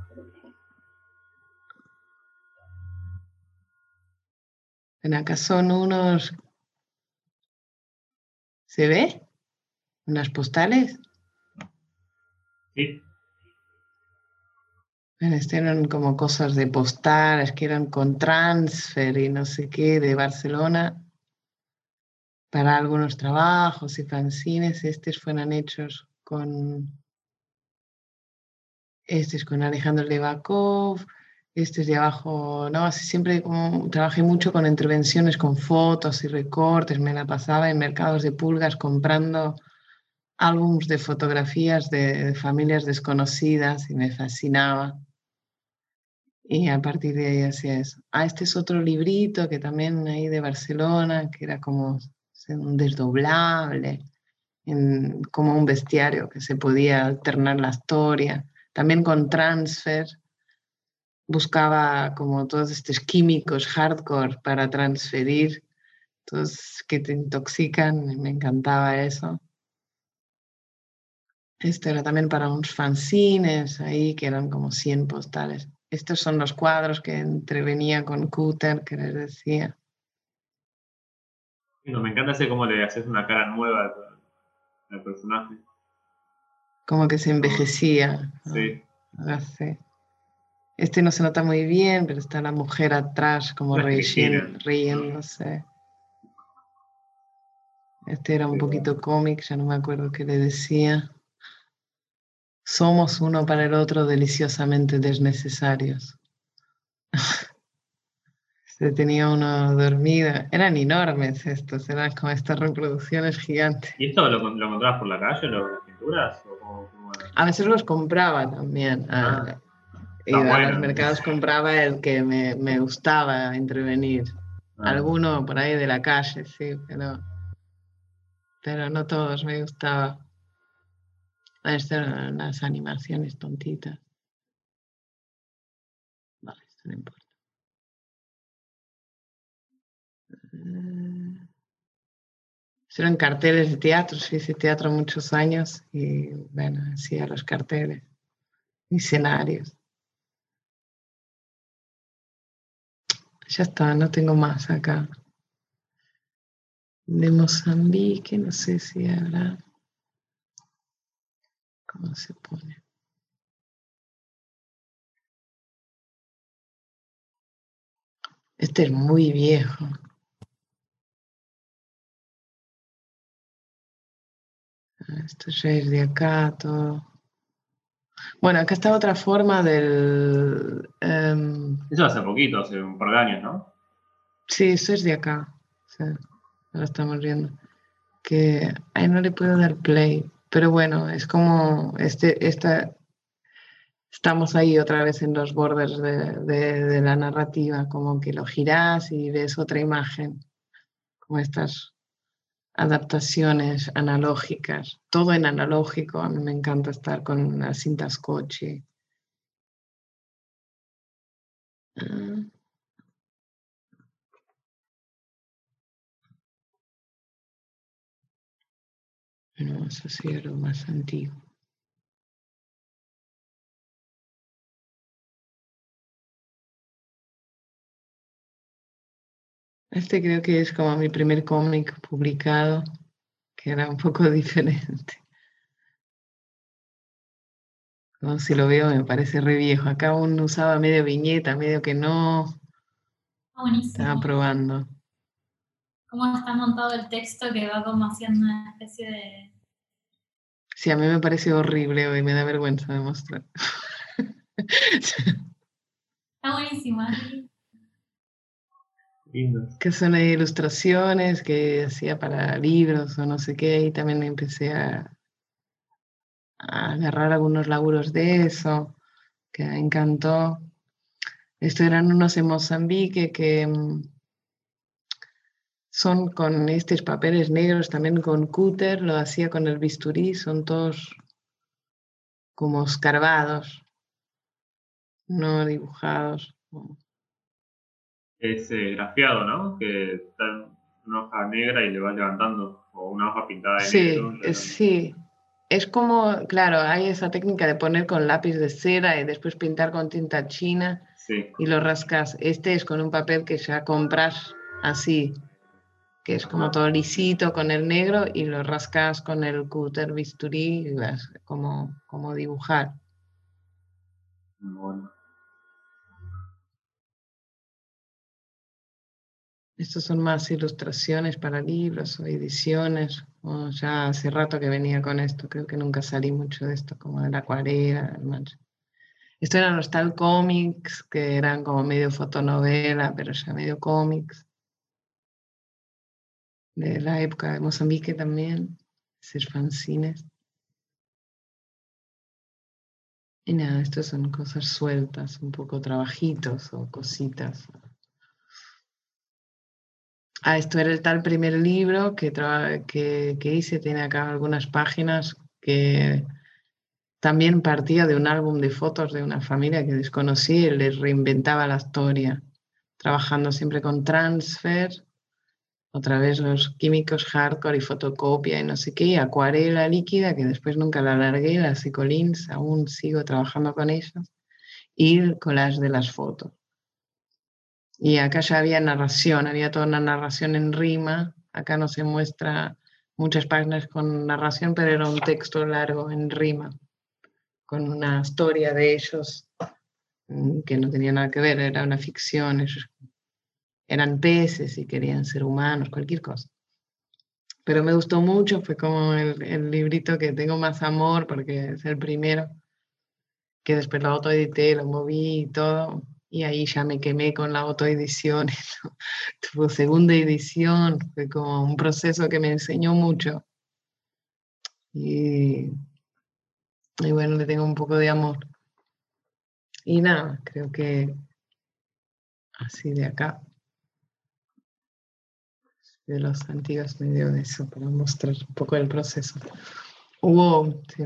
Bueno, acá son unos ¿Se ve? ¿Unas postales?
Sí.
Este eran como cosas de postales que eran con transfer y no sé qué de Barcelona para algunos trabajos y fanzines. Estos fueron hechos con, este es con Alejandro Levakov, este es de abajo, no, así siempre como, trabajé mucho con intervenciones, con fotos y recortes, me la pasaba en mercados de pulgas comprando álbumes de fotografías de, familias desconocidas y me fascinaba. Y a partir de ahí hacía eso. Ah, este es otro librito que también ahí de Barcelona, que era como un desdoblable, como un bestiario que se podía alternar la historia. También con transfer, buscaba como todos estos químicos hardcore para transferir, todos que te intoxican, me encantaba eso. Esto era también para unos fanzines ahí, que eran como 100 postales. Estos son los cuadros que entrevenía con Cooter, que les decía.
No, me encanta hacer cómo le haces una cara nueva al personaje.
Como que se envejecía.
Sí.
Este no se nota muy bien, pero está la mujer atrás, como riéndose. Este era un poquito cómic, ya no me acuerdo qué le decía. Somos uno para el otro deliciosamente desnecesarios. Se tenía uno dormido. Eran enormes estos, eran como estas reproducciones gigantes.
¿Y esto lo, lo encontrabas por la calle, las pinturas?
A veces los compraba también. Ah, y a los mercados compraba el que me, me gustaba intervenir. Ah. Alguno por ahí de la calle, sí, pero, pero no todos me gustaba. Estas eran unas animaciones tontitas. Vale, esto no importa. Eh, eran carteles de teatro, hice teatro muchos años y bueno, hacía los carteles, escenarios. Ya está, no tengo más acá. De Mozambique, no sé si habrá. ¿Cómo se pone? Este es muy viejo. Esto ya es de acá, todo. Bueno, acá está otra forma del...
Em, eso hace poquito, hace un par de años, ¿no?
Sí, eso es de acá. ahora estamos viendo. Que ahí no le puedo dar play. Pero bueno, es como este, esta, estamos ahí otra vez en los bordes de, de la narrativa, como que lo giras y ves otra imagen, como estas adaptaciones analógicas, todo en analógico. A mí me encanta estar con las cintas coche. Ah. No, eso sí lo más antiguo. Este creo que es como mi primer cómic publicado, que era un poco diferente. No, si lo veo me parece re viejo. Acá uno usaba medio viñeta, medio que no.
Ah, buenísimo.
Estaba probando.
¿Cómo está montado el texto que va como haciendo una especie de...
Sí, a mí me parece horrible hoy, me da vergüenza de mostrar.
Está buenísimo.
Que son ilustraciones que hacía para libros o no sé qué, y también empecé a, agarrar algunos laburos de eso, que me encantó. Estos eran unos en Mozambique que mm, son con estos papeles negros, también con cúter, lo hacía con el bisturí, son todos como escarbados, no dibujados
es eh, grafiado, ¿no? Que está en una hoja negra y le vas levantando, o una hoja pintada de
sí,
negro.
Sí, es como, claro, hay esa técnica de poner con lápiz de cera y después pintar con tinta china y lo rascas. Este es con un papel que ya compras así, que es como todo lisito con el negro y lo rascas con el cúter bisturí y vas como, como dibujar.
Bueno.
Estos son más ilustraciones para libros o ediciones. ya hace rato que venía con esto, creo que nunca salí mucho de esto, como de la acuarela. Esto eran los tal cómics, que eran como medio fotonovela, pero ya medio cómics. De la época de Mozambique también, ser fanzines. Y nada, estos son cosas sueltas, un poco trabajitos o cositas. Esto era el tal primer libro que, que, hice, tiene acá algunas páginas que también partía de un álbum de fotos de una familia que desconocí y les reinventaba la historia, trabajando siempre con transfer, otra vez los químicos hardcore y fotocopia y no sé qué, acuarela líquida, que después nunca la largué, las Ecolins, aún sigo trabajando con ellas, y collage de las fotos. Y acá ya había narración, había toda una narración en rima, acá no se muestra muchas páginas con narración, pero era un texto largo en rima con una historia de ellos mm, que no tenía nada que ver, era una ficción, ellos eran peces y querían ser humanos, cualquier cosa. Pero me gustó mucho, fue como el, el librito que tengo más amor porque es el primero, que después lo autoedité, lo moví y todo, y ahí ya me quemé con la autoedición. Tuvo segunda edición, fue como un proceso que me enseñó mucho. Y y bueno, le tengo un poco de amor. Y nada, creo que así de acá, de los antiguos medio de eso, para mostrar un poco el proceso. Hubo, sí.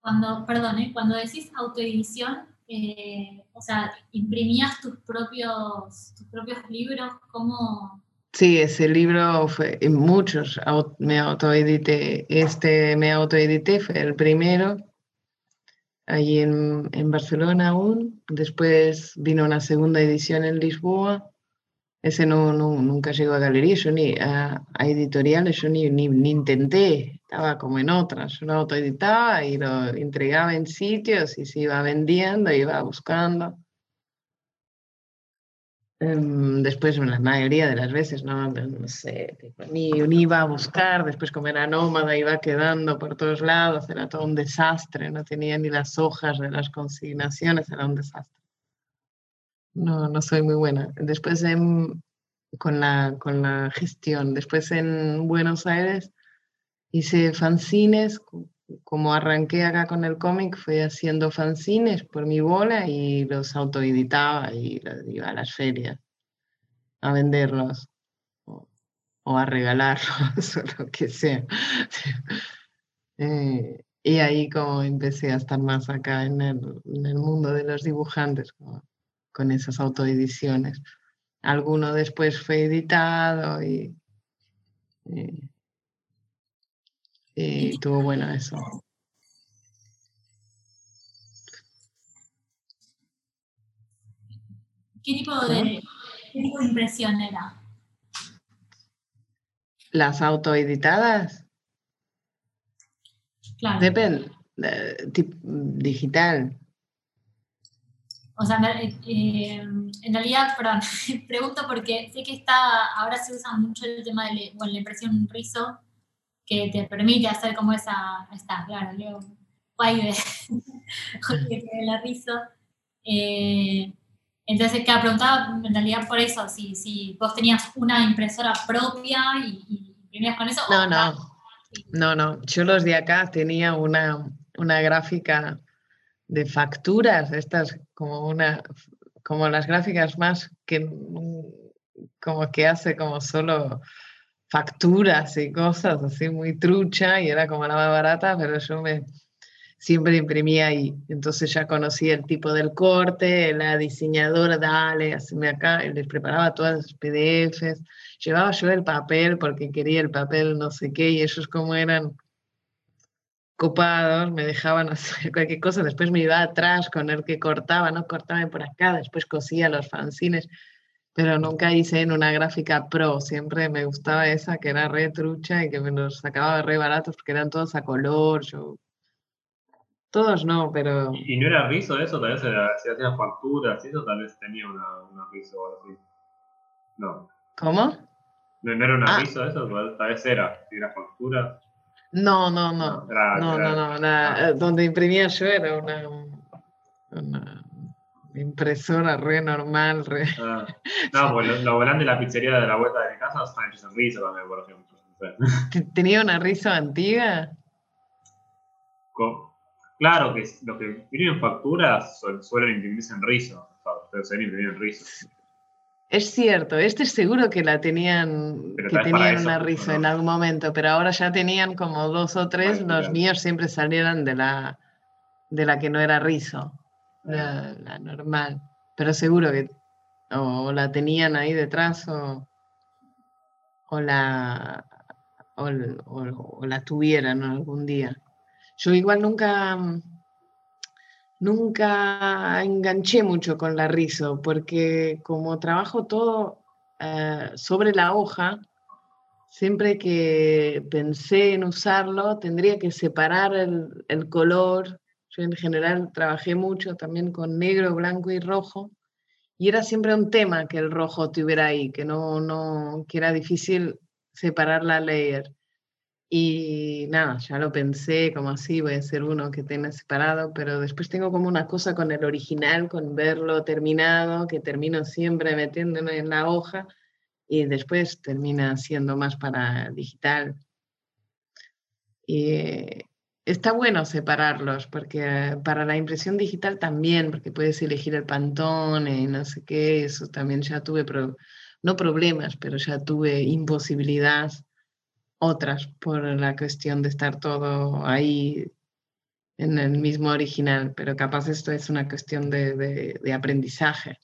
Cuando, perdón, ¿eh? cuando decís autoedición, eh, o sea, imprimías tus propios, tus propios libros, ¿cómo,
Sí, ese libro fue, muchos me autoedité. Este me autoedité, fue el primero, allí en, en, Barcelona aún. Después vino una segunda edición en Lisboa. Ese no, nunca llegó a galería, yo ni a, editoriales, yo ni, ni, ni, intenté, estaba como en otras. Yo lo autoeditaba y lo entregaba en sitios y se iba vendiendo, iba buscando. Em, después, la mayoría de las veces, no, no sé, ni, iba a buscar, después como era nómada iba quedando por todos lados, era todo un desastre, no tenía ni las hojas de las consignaciones, era un desastre. No, no soy muy buena. Después con, la, con la gestión, después en Buenos Aires hice fanzines, como arranqué acá con el cómic, fui haciendo fanzines por mi bola y los autoeditaba y iba a las ferias a venderlos o, a regalarlos o lo que sea. Eh, y ahí como empecé a estar más acá en el, mundo de los dibujantes, con esas autoediciones. Alguno después fue editado y y estuvo bueno eso.
¿Qué tipo de, impresión era?
Las autoeditadas.
Claro.
Depende. digital.
O sea, eh, en realidad, perdón, pregunto porque sé que está, ahora se usa mucho el tema de la impresión rizo que te permite hacer como esa, está, claro, Leo Guayde, que la risa. Eh, entonces, que preguntaba en realidad por eso, si, si vos tenías una impresora propia y, imprimías con eso.
No, no, no, no. Yo los de acá tenía una, una gráfica de facturas, estas como una, como las gráficas más que como que hace como solo facturas y cosas así muy trucha y era como la más barata, pero yo me siempre imprimía ahí. Entonces ya conocía el tipo del corte, la diseñadora, dale, haceme acá, y les preparaba todas las PDFs. Llevaba yo el papel porque quería el papel no sé qué y ellos como eran copados, me dejaban hacer cualquier cosa, después me iba atrás con el que cortaba, no cortaba por acá, después cosía los fanzines pero nunca hice en una gráfica pro, siempre me gustaba esa que era re trucha y que me los sacaba re baratos porque eran todos a color, yo Todos no, pero
¿Y y no era rizo eso? Tal vez era- si hacías facturas y eso, tal vez tenía una, una rizo o algo así. No.
¿cómo?
¿No, no era una
Ah.
rizo eso? Tal vez era. Si era factura.
No, no, no. No, no, no. eh, donde imprimía yo era una, una impresora re normal, re...
Ah. No, pues los, los volantes de la pizzería de la vuelta de mi casa están hechos en rizo también, por ejemplo.
¿Tenía una risa antigua?
claro que los que imprimen facturas su- suelen imprimirse en rizo. O sea, ustedes suelen imprimir en rizo.
Es cierto, este es seguro que la tenían,
Pero
que tenían
eso
una risa
no.
en algún momento, pero ahora ya tenían como dos o tres, los míos siempre salieron de la, de la que no era rizo, la, la normal. Pero seguro que o la tenían ahí detrás o, o la o, l- o- o la tuvieran algún día. Yo igual nunca nunca enganché mucho con la rizo, porque como trabajo todo eh, sobre la hoja, siempre que pensé en usarlo, tendría que separar el, el color. Yo en general trabajé mucho también con negro, blanco y rojo. Y era siempre un tema que el rojo estuviera ahí, que no, no, que era difícil separar la layer. Y nada, ya lo pensé como así, voy a hacer uno que tenga separado, pero después tengo como una cosa con el original, con verlo terminado, que termino siempre metiéndome en la hoja y después termina siendo más para digital. Y eh, está bueno separarlos, porque para la impresión digital también, porque puedes elegir el pantone y no sé qué, eso también ya tuve, pro- no problemas, pero ya tuve imposibilidades otras por la cuestión de estar todo ahí en el mismo original, pero capaz esto es una cuestión de, aprendizaje,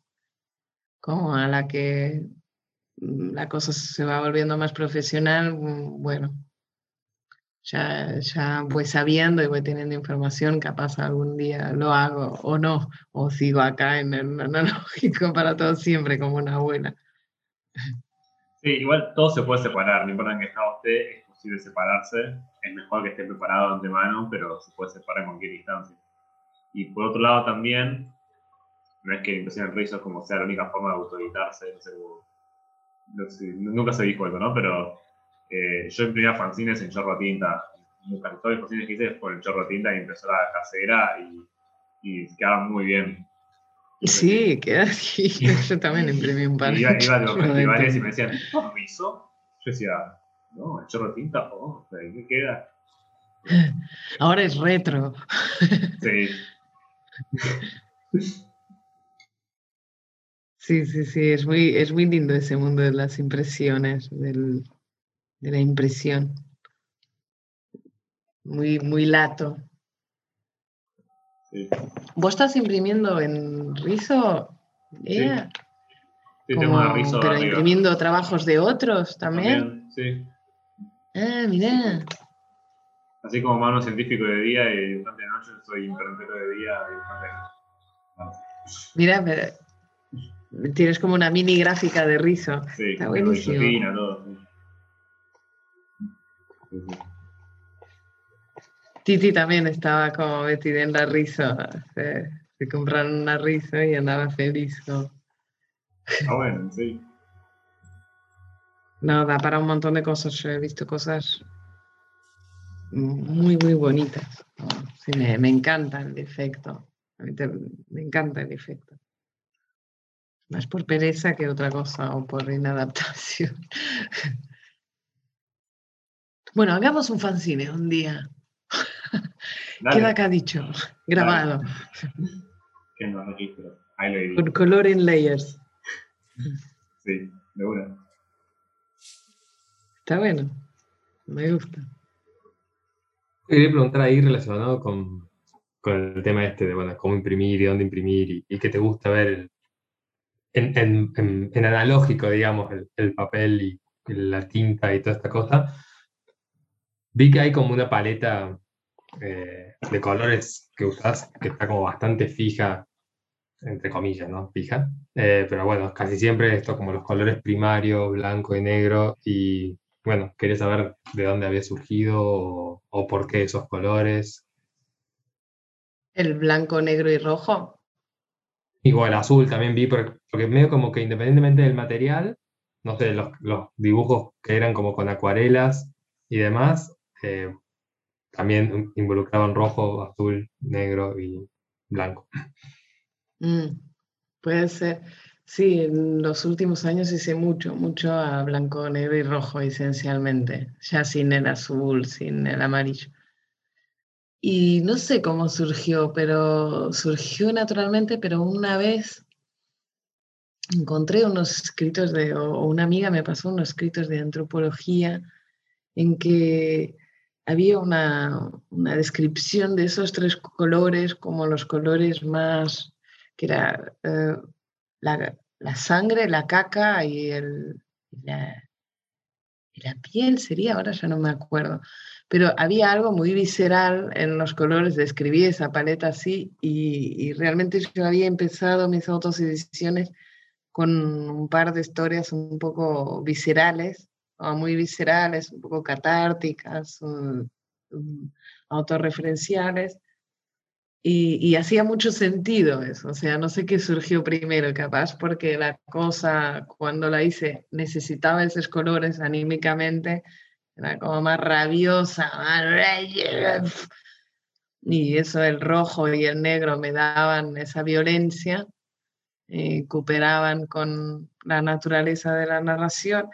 como a la que mm, la cosa se va volviendo más profesional, mm, bueno, ya, ya voy sabiendo y voy teniendo información, capaz algún día lo hago o no, o sigo acá en el analógico para todo siempre como una abuela.
Sí, igual todo se puede separar, no importa en qué estado esté, es posible separarse. Es mejor que esté preparado de antemano, pero se puede separar en cualquier instancia. Y por otro lado también, no es que la impresión en rizo como sea la única forma de autoeditarse, no sé, no sé, nunca se dijo eso, ¿no? Pero eh, yo imprimía fanzines en chorro tinta. Casi todos los fanzines que hice por el chorro tinta y impresora casera y, y quedaban muy bien.
Sí, queda así. Yo también imprimí un par.
Iba, iba a los festivales y me decían, ¿no rizo? Yo decía, no, el chorro de tinta, oh, ¿qué queda?
Ahora es retro.
Sí,
Sí, sí, sí, es muy, es muy lindo ese mundo de las impresiones, del- de la impresión. Muy, muy lato.
Sí.
¿Vos estás imprimiendo en Rizo?
Sí, tengo una rizo
pero
arriba.
imprimiendo trabajos de otros también.
Sí.
Ah, mirá.
Así como mano científico de día y dibujante de noche, soy imprentero de día y dibujante de noche.
Mirá, pero tienes como una mini gráfica de Rizo.
Sí,
Está buenísimo.
todo. sí.
Titi también estaba como metida en la Rizo. Se, se compraron una Rizo y andaba feliz. como-
Ah, bueno, sí.
No, da para un montón de cosas. Yo he visto cosas muy, muy bonitas. ¿no? Sí, me, me encanta el efecto. A mí te- me encanta el efecto. Más por pereza que otra cosa o por inadaptación. Bueno, hagamos un fanzine un día.
Dale,
Queda acá dicho, grabado,
que no registro. Ahí lo
con color en layers.
Sí, de una.
Está bueno, me gusta.
Quería preguntar ahí relacionado con, con el tema este de, bueno, cómo imprimir y dónde imprimir y, y que te gusta ver el- en, en- en- en analógico, digamos, el, el papel y la tinta y toda esta cosa. Vi que hay como una paleta eh, de colores que usas que está como bastante fija, entre comillas, ¿no? Fija. Eh, pero bueno, casi siempre esto como los colores primarios, blanco y negro y bueno, quería saber de dónde había surgido o, o por qué esos colores.
El blanco, negro y rojo.
Igual azul también vi, porque, porque medio como que independientemente del material, no sé, los, los dibujos que eran como con acuarelas y demás, eh, también involucraban rojo, azul, negro y blanco.
Mm, puede ser. Sí, en los últimos años hice mucho, mucho a blanco, negro y rojo esencialmente, ya sin el azul, sin el amarillo. Y no sé cómo surgió, pero surgió naturalmente, pero una vez encontré unos escritos de, o una amiga me pasó unos escritos de antropología en que había una, descripción de esos tres colores como los colores más, que era eh, la, sangre, la caca y, el, la, la piel, sería, ahora ya no me acuerdo. Pero había algo muy visceral en los colores, describí esa paleta así y, y realmente yo había empezado mis autoediciones con un par de historias un poco viscerales muy viscerales, un poco catárticas, autorreferenciales. Y, hacía mucho sentido eso, o sea, no sé qué surgió primero, capaz porque la cosa, cuando la hice, necesitaba esos colores anímicamente, era como más rabiosa, y eso, el rojo y el negro me daban esa violencia, y cooperaban con la naturaleza de la narración.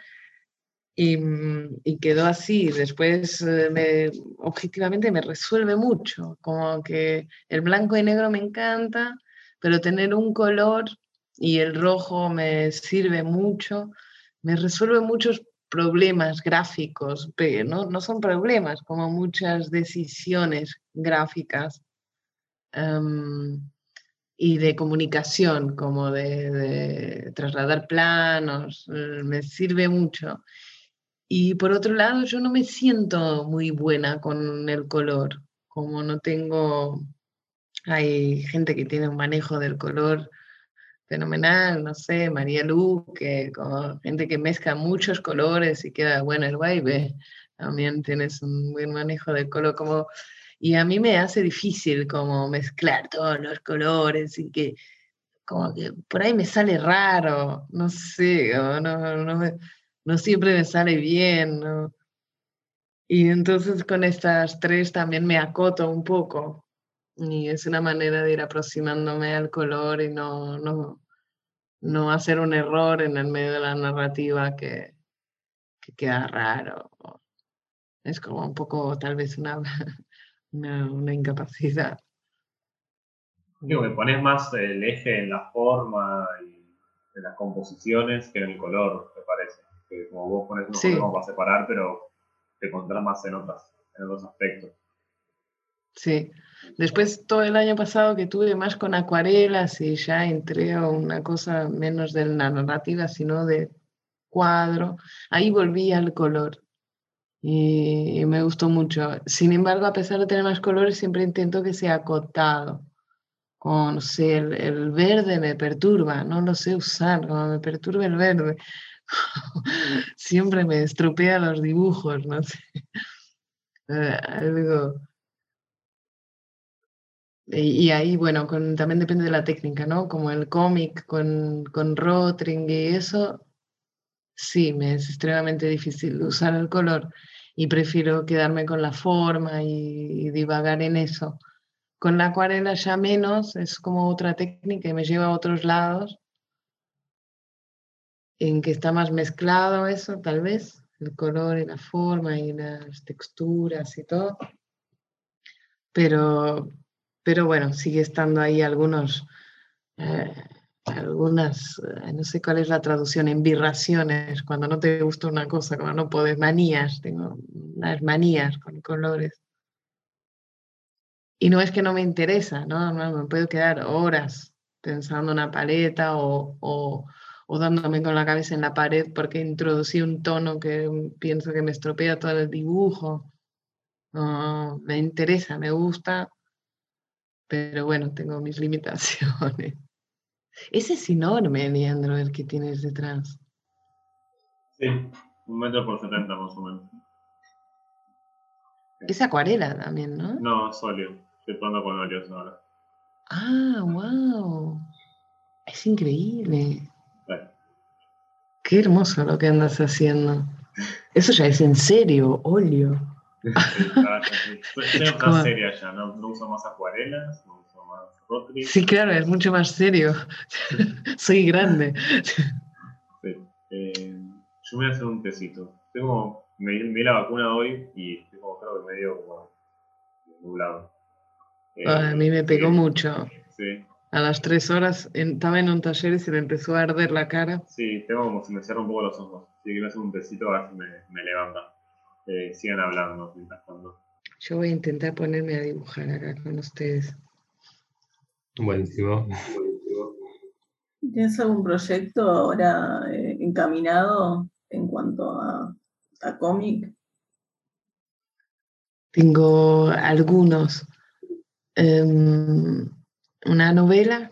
Mm, y, quedó así. Después, eh, me, objetivamente, me resuelve mucho. Como que el blanco y negro me encanta, pero tener un color y el rojo me sirve mucho. Me resuelve muchos problemas gráficos, pero no, no son problemas, como muchas decisiones gráficas em, y de comunicación, como de, de trasladar planos, eh, me sirve mucho. Y por otro lado, yo no me siento muy buena con el color, como no tengo, hay gente que tiene un manejo del color fenomenal, no sé, María Lu, que como gente que mezcla muchos colores y queda bueno el baile, también tienes un buen manejo del color, como, y a mí me hace difícil como mezclar todos los colores y que como que por ahí me sale raro, no sé, no, no me, no siempre me sale bien, ¿no? Y entonces con estas tres también me acoto un poco. Y es una manera de ir aproximándome al color y no, no, no hacer un error en el medio de la narrativa que, que queda raro. Es como un poco tal vez una, una, incapacidad.
Digo, me pones más el eje en la forma y en las composiciones que en el color, me parece que como vos pones unos sí. para separar, pero te encontrás más en, otras, en otros aspectos.
Sí. Después todo el año pasado que tuve más con acuarelas y ya entré a una cosa menos de la narrativa, sino de cuadro, ahí volví al color y, me gustó mucho. Sin embargo, a pesar de tener más colores, siempre intento que sea acotado. Con, no sé, el, el, verde me perturba, no lo sé usar, como me perturba el verde. siempre me estropea los dibujos, no sé. Eh, y, ahí, bueno, también depende de la técnica, ¿no? Como el cómic con, con Rotring y eso, sí, me es extremadamente difícil usar el color y prefiero quedarme con la forma y, y divagar en eso. Con la acuarela ya menos, es como otra técnica y me lleva a otros lados en que está más mezclado eso, tal vez, el color y la forma y las texturas y todo. Pero, pero bueno, sigue estando ahí algunos, eh, algunas, eh, no sé cuál es la traducción, embirraciones, cuando no te gusta una cosa, cuando no puedes, manías, tengo unas manías con colores. Y no es que no me interesa, ¿no? me puedo quedar horas pensando una paleta o o dándome con la cabeza en la pared porque introducí un tono que pienso que me estropea todo el dibujo. me interesa, me gusta, pero bueno, tengo mis limitaciones. Ese es enorme, Leandro, el que tienes detrás.
Sí, un metro por setenta más o menos.
Es acuarela también, ¿no?
No, es óleo. Estoy jugando con óleos ahora.
Ah, wow. Es increíble. Qué hermoso lo que andas haciendo. Eso ya es en serio, óleo.
Soy más seria ya, no, no uso más acuarelas, no uso más Rotary.
Sí, claro, es mucho más serio. Soy grande.
Sí. Eh, yo me voy a hacer un tecito. Tengo, me, me di la vacuna hoy y estoy como creo que medio como nublado. Eh,
A mí me pegó
sí,
mucho.
Sí,
A las tres horas en- estaba en un taller y se me empezó a arder la cara.
sí, tengo como se me cierran un poco los ojos. Así que voy a hacer un tecito a ver si me, me levanta. Eh, sigan hablando mientras tanto.
Yo voy a intentar ponerme a dibujar acá con ustedes.
Buenísimo.
¿Tienes algún proyecto ahora eh, encaminado en cuanto a, a cómic?
Tengo algunos. Em, una novela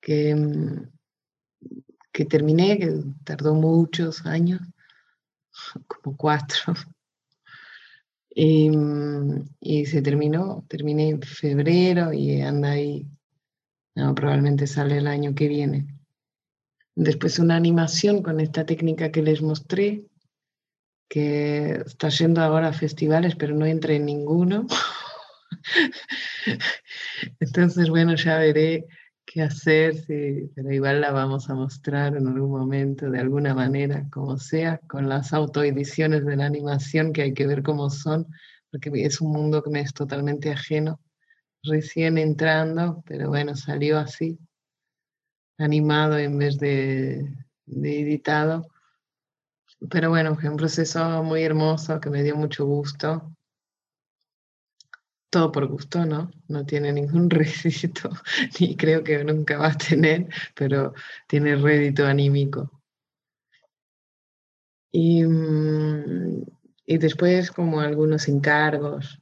que, em, que terminé, que tardó muchos años, como cuatro. Y, mm, y se terminó, terminé en febrero y anda ahí. No, probablemente sale el año que viene. Después una animación con esta técnica que les mostré, que está yendo ahora a festivales, pero no entré en ninguno. Entonces, bueno, ya veré qué hacer, sí, pero igual la vamos a mostrar en algún momento, de alguna manera, como sea, con las autoediciones de la animación, que hay que ver cómo son, porque es un mundo que me es totalmente ajeno, recién entrando, pero bueno, salió así, animado en vez de, de editado. Pero bueno, fue un proceso muy hermoso que me dio mucho gusto. Todo por gusto, ¿no? No tiene ningún rédito, ni creo que nunca va a tener, pero tiene rédito anímico. Y, mm, y después como algunos encargos,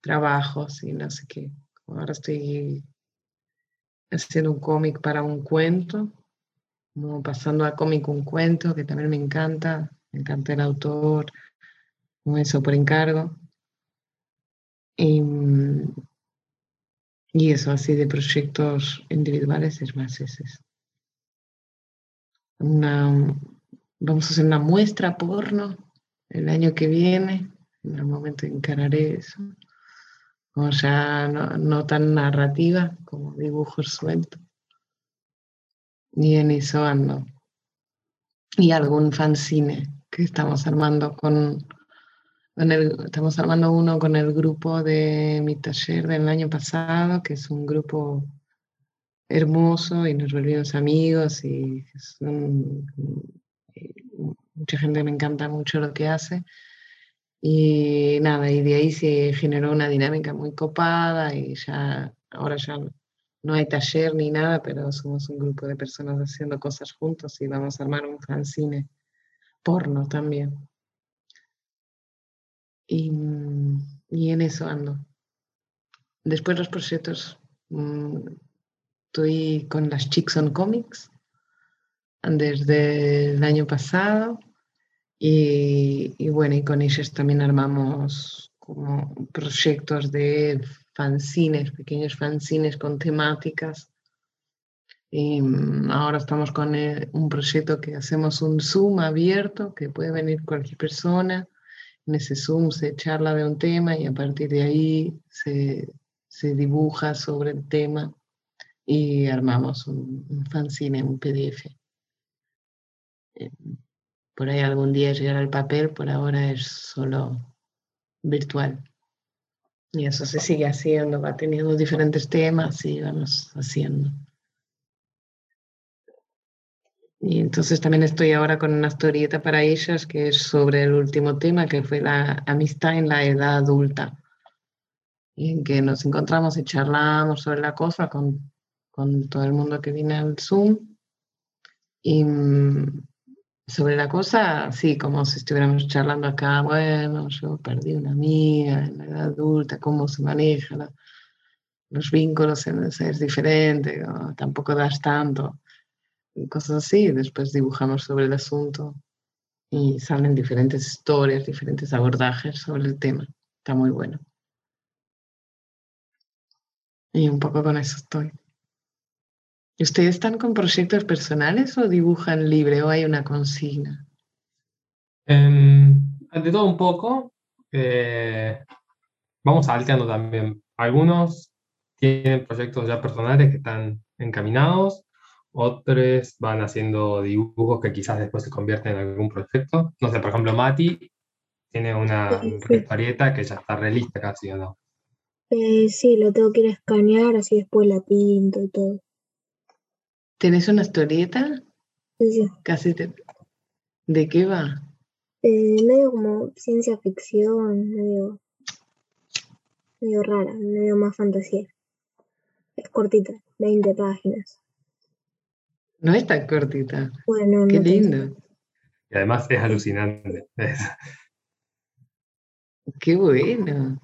trabajos y no sé qué. Ahora estoy haciendo un cómic para un cuento, como pasando a cómic un cuento, que también me encanta, me encanta el autor, como eso por encargo. Y, mm, y eso, así de proyectos individuales, es más ese. Una, vamos a hacer una muestra porno el año que viene, en algún momento encararé eso. O ya no, no tan narrativa como dibujos sueltos. Y en eso ando. Y algún fanzine que estamos armando con, estamos armando uno con el grupo de mi taller del año pasado, que es un grupo hermoso y nos volvimos amigos y mucha gente me encanta mucho lo que hace. Y nada, y de ahí se generó una dinámica muy copada y ya, ahora ya no hay taller ni nada, pero somos un grupo de personas haciendo cosas juntos y vamos a armar un fanzine porno también. Y, mm, y en eso ando. Después los proyectos, mm, estoy con las Chicks on Comics desde el año pasado y, y bueno, y con ellas también armamos como proyectos de fanzines, pequeños fanzines con temáticas. Y mm, ahora estamos con eh, un proyecto que hacemos un Zoom abierto, que puede venir cualquier persona. En ese Zoom se charla de un tema y a partir de ahí se, se dibuja sobre el tema y armamos un, un fanzine, un PDF. Eh, Por ahí algún día llegará el papel, por ahora es solo virtual. Y eso se sigue haciendo, va teniendo diferentes temas y vamos haciendo. Y entonces también estoy ahora con una historieta para ellas que es sobre el último tema, que fue la amistad en la edad adulta. Y en que nos encontramos y charlamos sobre la cosa con, con todo el mundo que viene al Zoom. Y mm, sobre la cosa, sí, como si estuviéramos charlando acá, bueno, yo perdí una amiga en la edad adulta, cómo se maneja la- los vínculos en diferente, o tampoco das tanto, cosas así. Después dibujamos sobre el asunto y salen diferentes historias, diferentes abordajes sobre el tema. Está muy bueno. Y un poco con eso estoy. ¿Y ¿Ustedes están con proyectos personales o dibujan libre o hay una consigna?
Em, de todo un poco. eh, vamos salteando también. Algunos tienen proyectos ya personales que están encaminados, otros van haciendo dibujos que quizás después se convierten en algún proyecto. No sé, por ejemplo, Mati tiene una
Sí, sí.
historieta que ya está relista casi, ¿o no?
Eh, sí, lo tengo que ir a escanear, así después la pinto y todo.
¿Tenés una historieta?
Sí, sí.
Casi te- ¿De qué va?
Eh, medio como ciencia ficción, medio, medio rara, medio más fantasía. Es cortita, 20 páginas.
No es tan cortita.
Bueno,
Qué
no
lindo.
Y además es alucinante.
Qué bueno.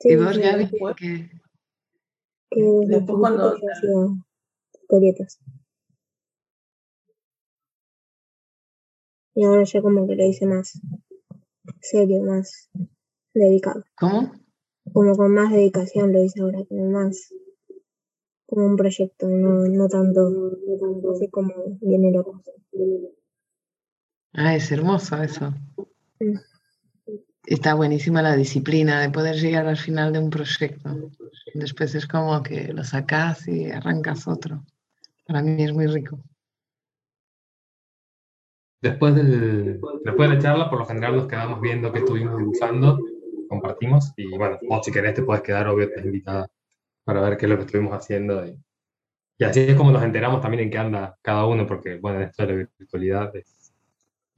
Sí,
¿Y vos,
sí,
Gaby?
que desde
Después cuando-
historietas. Y ahora ya como que lo hice más serio, más dedicado.
¿Cómo?
Como con más dedicación lo hice ahora, como más como un proyecto, no, no tanto, no tanto así como viene loco.
Ah, es hermoso eso. Está buenísima la disciplina de poder llegar al final de un proyecto. Después es como que lo sacas y arrancas otro. Para mí es muy rico.
Después, del, después de la charla, por lo general nos quedamos viendo qué estuvimos dibujando, compartimos y bueno, vos si querés te puedes quedar, obvio, estás invitada para ver qué es lo que estuvimos haciendo. Y, y así es como nos enteramos también en qué anda cada uno, porque bueno, esto de la virtualidad es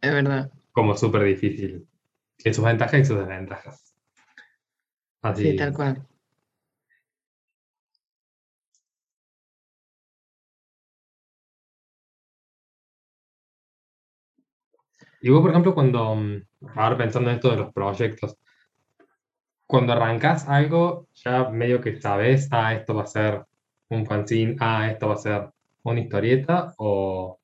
Es verdad.
como súper difícil. Tiene sus ventajas y sus desventajas. Así,
Sí, tal cual.
Y vos, por ejemplo, cuando, mm, ahora pensando en esto de los proyectos, cuando arrancás algo, ya medio que sabes, ah, esto va a ser un fanzine, ah, esto va a ser una historieta, o,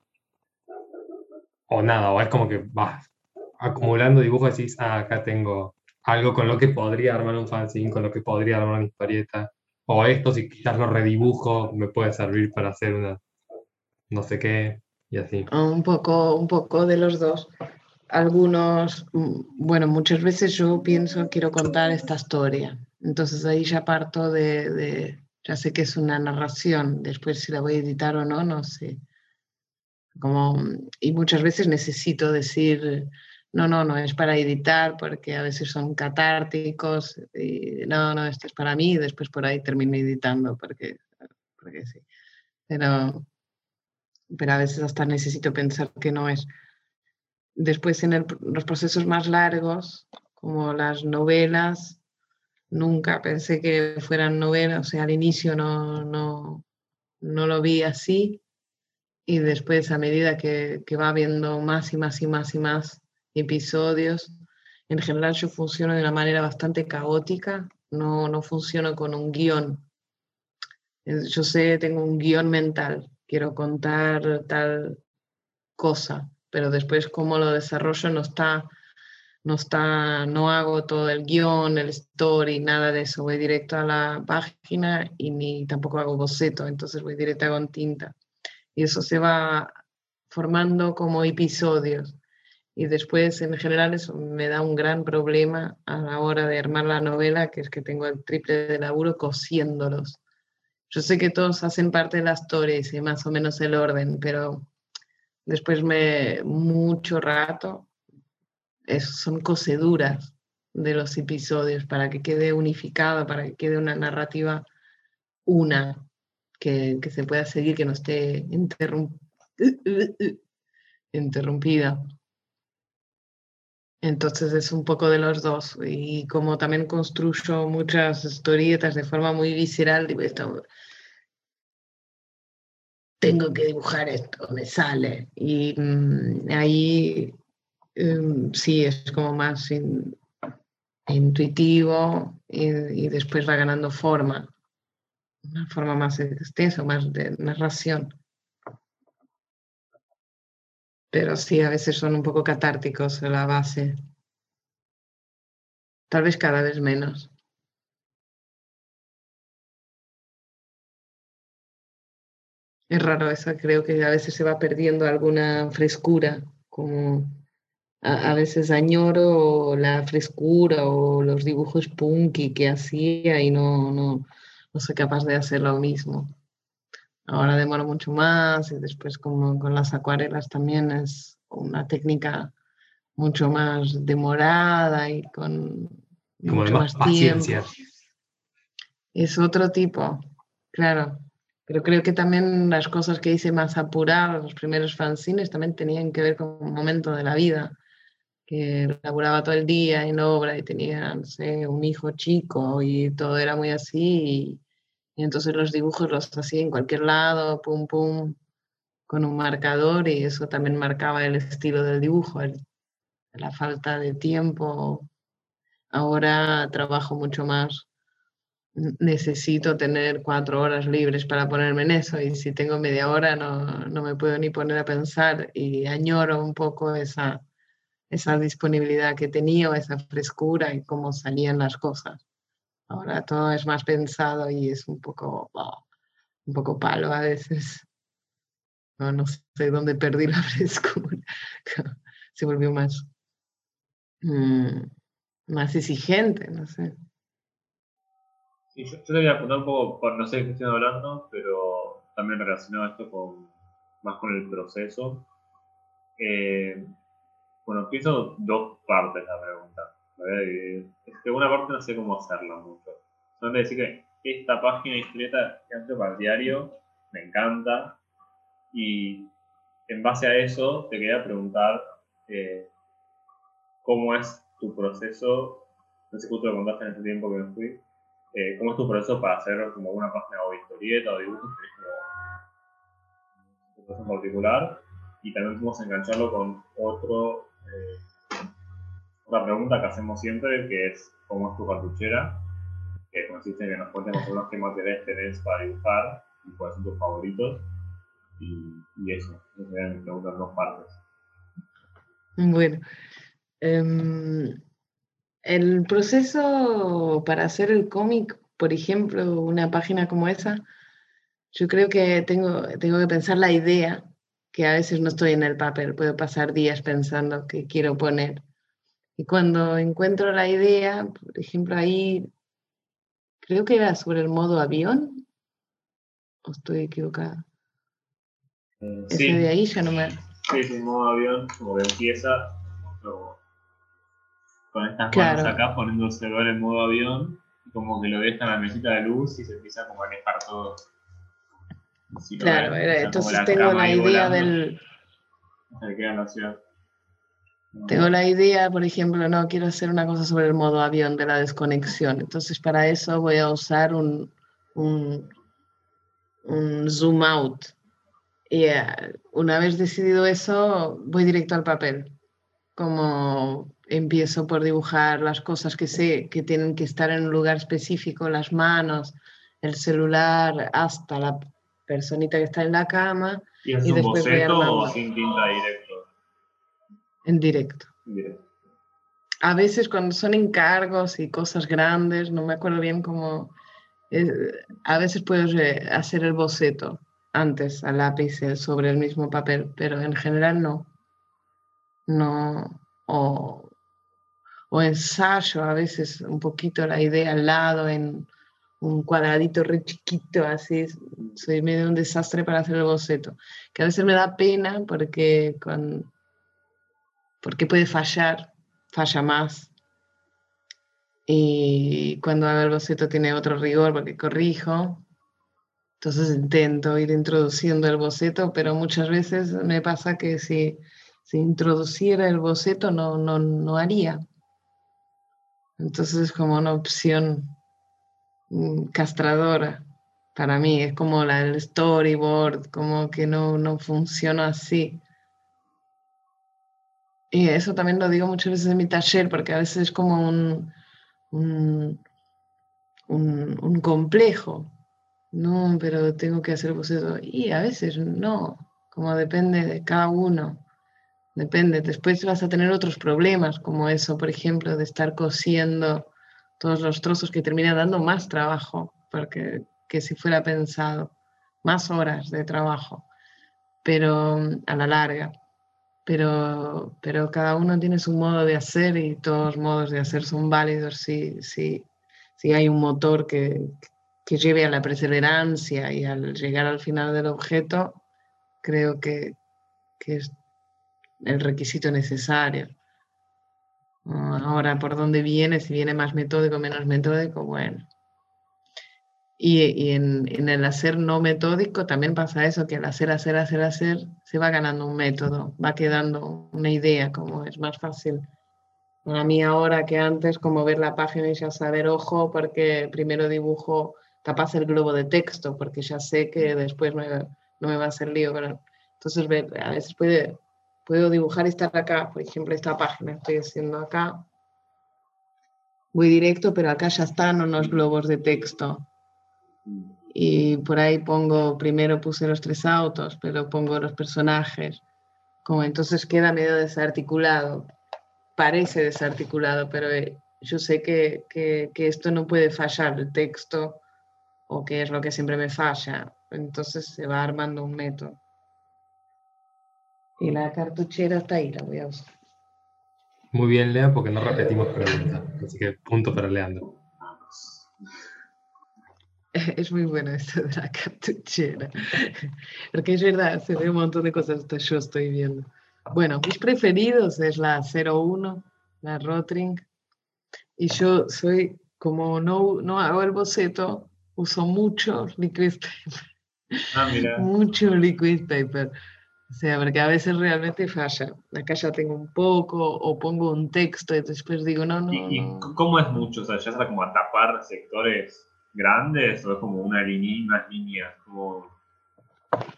o nada, o es como que vas acumulando dibujos y decís, ah, acá tengo algo con lo que podría armar un fanzine, con lo que podría armar una historieta, o esto, si quizás lo redibujo, me puede servir para hacer una no sé qué, y así.
Un poco, un poco de los dos. Algunos, bueno, muchas veces yo pienso, quiero contar esta historia. Entonces ahí ya parto de, de- ya sé que es una narración, después si la voy a editar o no, no sé. Como, y muchas veces necesito decir, no, no, no es para editar porque a veces son catárticos y no, no, esto es para mí y después por ahí termino editando porque, porque sí. Pero, pero a veces hasta necesito pensar que no es. Después en los procesos más largos, como las novelas, nunca pensé que fueran novelas, o sea, al inicio no, no, no lo vi así. Y después a medida que, que va viendo más y más y más y más episodios, en general yo funciono de una manera bastante caótica, no, no funciono con un guion. Es- Yo sé, tengo un guion mental, quiero contar tal cosa, pero después cómo lo desarrollo no está, no está, no hago todo el guion, el story, nada de eso, voy directo a la página y ni tampoco hago boceto, entonces voy directo con tinta. Y eso se va formando como episodios. Y después, en general, eso me da un gran problema a la hora de armar la novela, que es que tengo el triple de laburo cosiéndolos. Yo sé que todos hacen parte de la historia y más o menos el orden, pero después me mucho rato es- son coseduras de los episodios para que quede unificado, para que quede una narrativa una que, que se pueda seguir, que no esté interrum- interrumpida. Entonces es un poco de los dos. Y como también construyo muchas historietas de forma muy visceral, digo, esto, tengo que dibujar esto, me sale. Y mm, ahí em, sí es como más in- intuitivo y, y después va ganando forma, una forma más extensa, más de narración. Pero sí, a veces son un poco catárticos a la base. Tal vez cada vez menos. Es raro eso, creo que a veces se va perdiendo alguna frescura, como a, a veces añoro la frescura o los dibujos punky que hacía y no, no, no soy capaz de hacer lo mismo. Ahora demoro mucho más y después como con las acuarelas también es una técnica mucho más demorada y con
Como
mucho
más
más tiempo. Es otro tipo, claro. Pero creo que también las cosas que hice más apuradas, los primeros fanzines, también tenían que ver con un momento de la vida, que laburaba todo el día en obra y tenía, no sé, un hijo chico y todo era muy así. Y, entonces los dibujos los hacía en cualquier lado, pum, pum, con un marcador y eso también marcaba el estilo del dibujo, la falta de tiempo. Ahora trabajo mucho más necesito tener cuatro horas libres para ponerme en eso y si tengo media hora no, no me puedo ni poner a pensar y añoro un poco esa, esa disponibilidad que tenía, o esa frescura y cómo salían las cosas. Ahora todo es más pensado y es un poco, oh, un poco palo a veces. No, no sé dónde perdí la frescura. Se volvió más, mm, más exigente, no sé.
Sí, yo, yo te voy a un poco, por, no sé de qué estoy hablando, pero también relacionado esto con más con el proceso. Eh, bueno, pienso dos partes la pregunta. Dividir. Es que una parte no sé cómo hacerla mucho. Solamente decir que esta página de historieta que hace para el diario me encanta y en base a eso te quería preguntar eh, cómo es tu proceso, no sé si justo lo contaste en ese tiempo que me fui, eh, cómo es tu proceso para hacer como una página o historieta o dibujos, tenés como proceso en particular y también podemos engancharlo con otro, eh, otra pregunta que hacemos siempre que es cómo es tu cartuchera, que consiste en que nos cuentes más o qué materiales tenés para dibujar y cuáles son tus favoritos. Y, y eso, esas serían mis preguntas dos partes.
Bueno, em, el proceso para hacer el cómic, por ejemplo, una página como esa, yo creo que tengo, tengo que pensar la idea, que a veces no estoy en el papel, puedo pasar días pensando qué quiero poner. Y cuando encuentro la idea, por ejemplo, ahí creo que era sobre el modo avión, o estoy equivocada. Ese
sí,
de ahí ya no me...
sí, sí, modo avión, como que empieza como con estas
Claro.
manos acá poniendo el celular en modo avión, y como que lo deja en la mesita de luz y se empieza como a alejar todo. Si
Claro,
ven,
era- entonces
la
tengo la idea
volando,
del...
Se queda en la ciudad.
Tengo la idea, por ejemplo, no quiero hacer una cosa sobre el modo avión de la desconexión. Entonces, para eso voy a usar un, un, un zoom out. Y eh, una vez decidido eso, voy directo al papel. Como empiezo por dibujar las cosas que sé que tienen que estar en un lugar específico, las manos, el celular, hasta la personita que está en la cama,
¿Y es
y
un
después
boceto o sin tinta directo?
en directo.
Directo.
A veces cuando son encargos y cosas grandes, no me acuerdo bien cómo, eh, a veces puedes eh, hacer el boceto antes a lápiz eh, sobre el mismo papel, pero en general no. No. O, o ensayo a veces un poquito la idea al lado en un cuadradito re chiquito, así. Soy medio un desastre para hacer el boceto. Que a veces me da pena porque, con, porque puede fallar, falla más. Y cuando hago el boceto tiene otro rigor porque corrijo. Entonces intento ir introduciendo el boceto, pero muchas veces me pasa que si, si introduciera el boceto no, no, no haría. Entonces es como una opción mm, castradora para mí, es como la del storyboard, como que no, no funciona así. Y eso también lo digo muchas veces en mi taller, porque a veces es como un, un, un, un complejo. No, pero tengo que hacer boceto. Y a veces no, como depende de cada uno. Depende. Después vas a tener otros problemas, como eso, por ejemplo, de estar cosiendo todos los trozos que termina dando más trabajo porque, que si fuera pensado. más horas de trabajo, pero a la larga. Pero, pero cada uno tiene su modo de hacer y todos los modos de hacer son válidos si, si, si hay un motor que, que lleve a la perseverancia y al llegar al final del objeto, creo que, que es el requisito necesario. Ahora, ¿por dónde viene? Si viene más metódico, menos metódico, bueno. Y, en, el hacer no metódico también pasa eso, que al hacer, hacer, hacer, hacer, se va ganando un método, va quedando una idea, como es más fácil a mí ahora que antes, como ver la página y ya saber, ojo, porque primero dibujo capaz el globo de texto, porque ya sé que después no, me va a hacer lío. Pero, entonces, a veces puede, puedo dibujar y estar acá, por ejemplo, esta página estoy haciendo acá. Voy directo, pero acá ya están unos globos de texto y por ahí pongo, primero puse los tres autos, pero pongo los personajes, como entonces queda medio desarticulado, parece desarticulado, pero eh, yo sé que, que, que, esto no puede fallar, el texto, o que es lo que siempre me falla, entonces se va armando un método. Y la cartuchera está ahí, la voy a usar.
Muy bien, Lea, porque no repetimos preguntas, así que punto para Leandro.
Es muy bueno esto de la cartuchera. Porque es verdad, se ve un montón de cosas que yo estoy viendo. Bueno, mis preferidos es la 01, la Rotring. Y yo soy, como no, no hago el boceto, uso mucho liquid paper.
Ah, mira.
Mucho liquid paper. O sea, porque a veces realmente falla. Acá ya tengo un poco, o pongo un texto y después digo, no, no.
¿Y,
no.
cómo es mucho? O sea, ya está como a tapar sectores grandes o es como una línea, unas líneas? Como...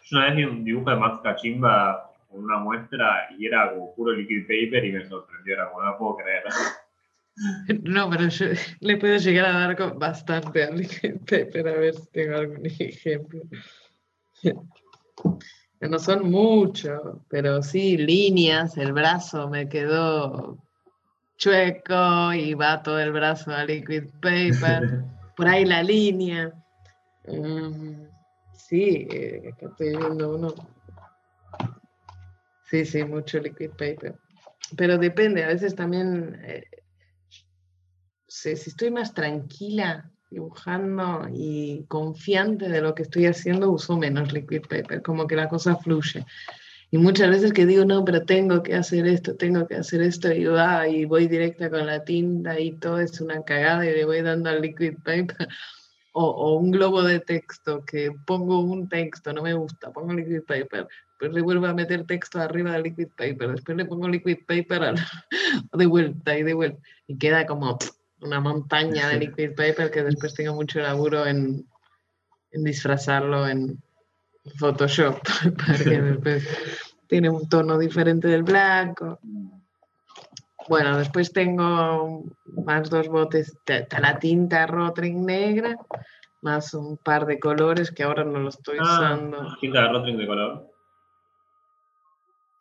Yo una vez vi un dibujo de Max Kachimba con una muestra y era como puro liquid paper y me sorprendió, era como no lo puedo creer.
No, pero yo le puedo llegar a dar con bastante al liquid paper, a ver si tengo algún ejemplo. No son mucho, pero sí, líneas, el brazo me quedó chueco y va todo el brazo a liquid paper. por ahí la línea. Um, sí, eh, acá estoy viendo uno. Sí, sí, mucho liquid paper. Pero depende, a veces también, eh, si, si estoy más tranquila dibujando y confiante de lo que estoy haciendo, uso menos liquid paper, como que la cosa fluye. Y muchas veces que digo, no, pero tengo que hacer esto, tengo que hacer esto, y, va, y voy directa con la tinta y todo es una cagada y le voy dando al liquid paper. O, o, un globo de texto, que pongo un texto, no me gusta, pongo liquid paper, después le vuelvo a meter texto arriba del liquid paper, después le pongo liquid paper de vuelta y de vuelta, y queda como una montaña de liquid paper que después tengo mucho laburo en, en disfrazarlo en, Photoshop, porque después tiene un tono diferente del blanco. Bueno, después tengo más dos botes, de, la tinta Rotring negra, más un par de colores que ahora no lo estoy
Ah,
usando.
tinta de Rotring de color.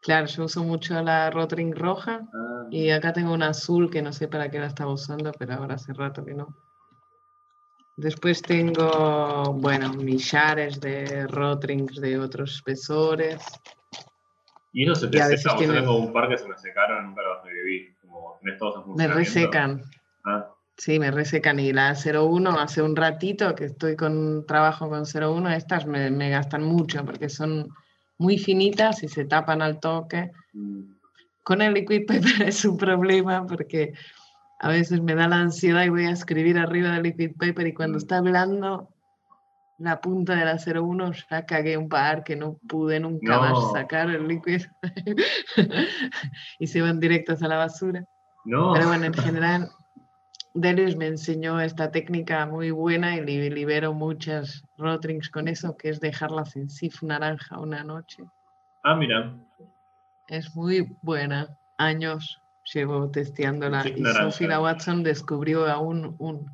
Claro, yo uso mucho la Rotring roja
Ah,
y acá tengo una azul que no sé para qué la estaba usando, pero ahora hace rato que no. Después tengo, bueno, millares de Rotrings de otros espesores.
y eso se te seca,
tiene-
tengo un par que se me secaron, nunca los reviví. Como tenés todos en
Me resecan.
Ah,
Sí, me resecan. Y la 01 hace un ratito que estoy con trabajo con 01, estas me, me gastan mucho porque son muy finitas y se tapan al toque.
mm.
Con el liquid paper es un problema porque a veces me da la ansiedad y voy a escribir arriba del liquid paper y cuando
Mm.
está hablando la punta de la 01 ya cagué un par que no pude nunca
No.
más sacar el liquid y se van directos a la basura.
No.
Pero bueno, en general, Delius me enseñó esta técnica muy buena y li- libero muchas rotrings con eso, que es dejarlas en sif naranja una noche.
Ah, mira.
Es muy buena. Años llevo testeándola.
Sif
Y. Sophie la Watson descubrió aún un,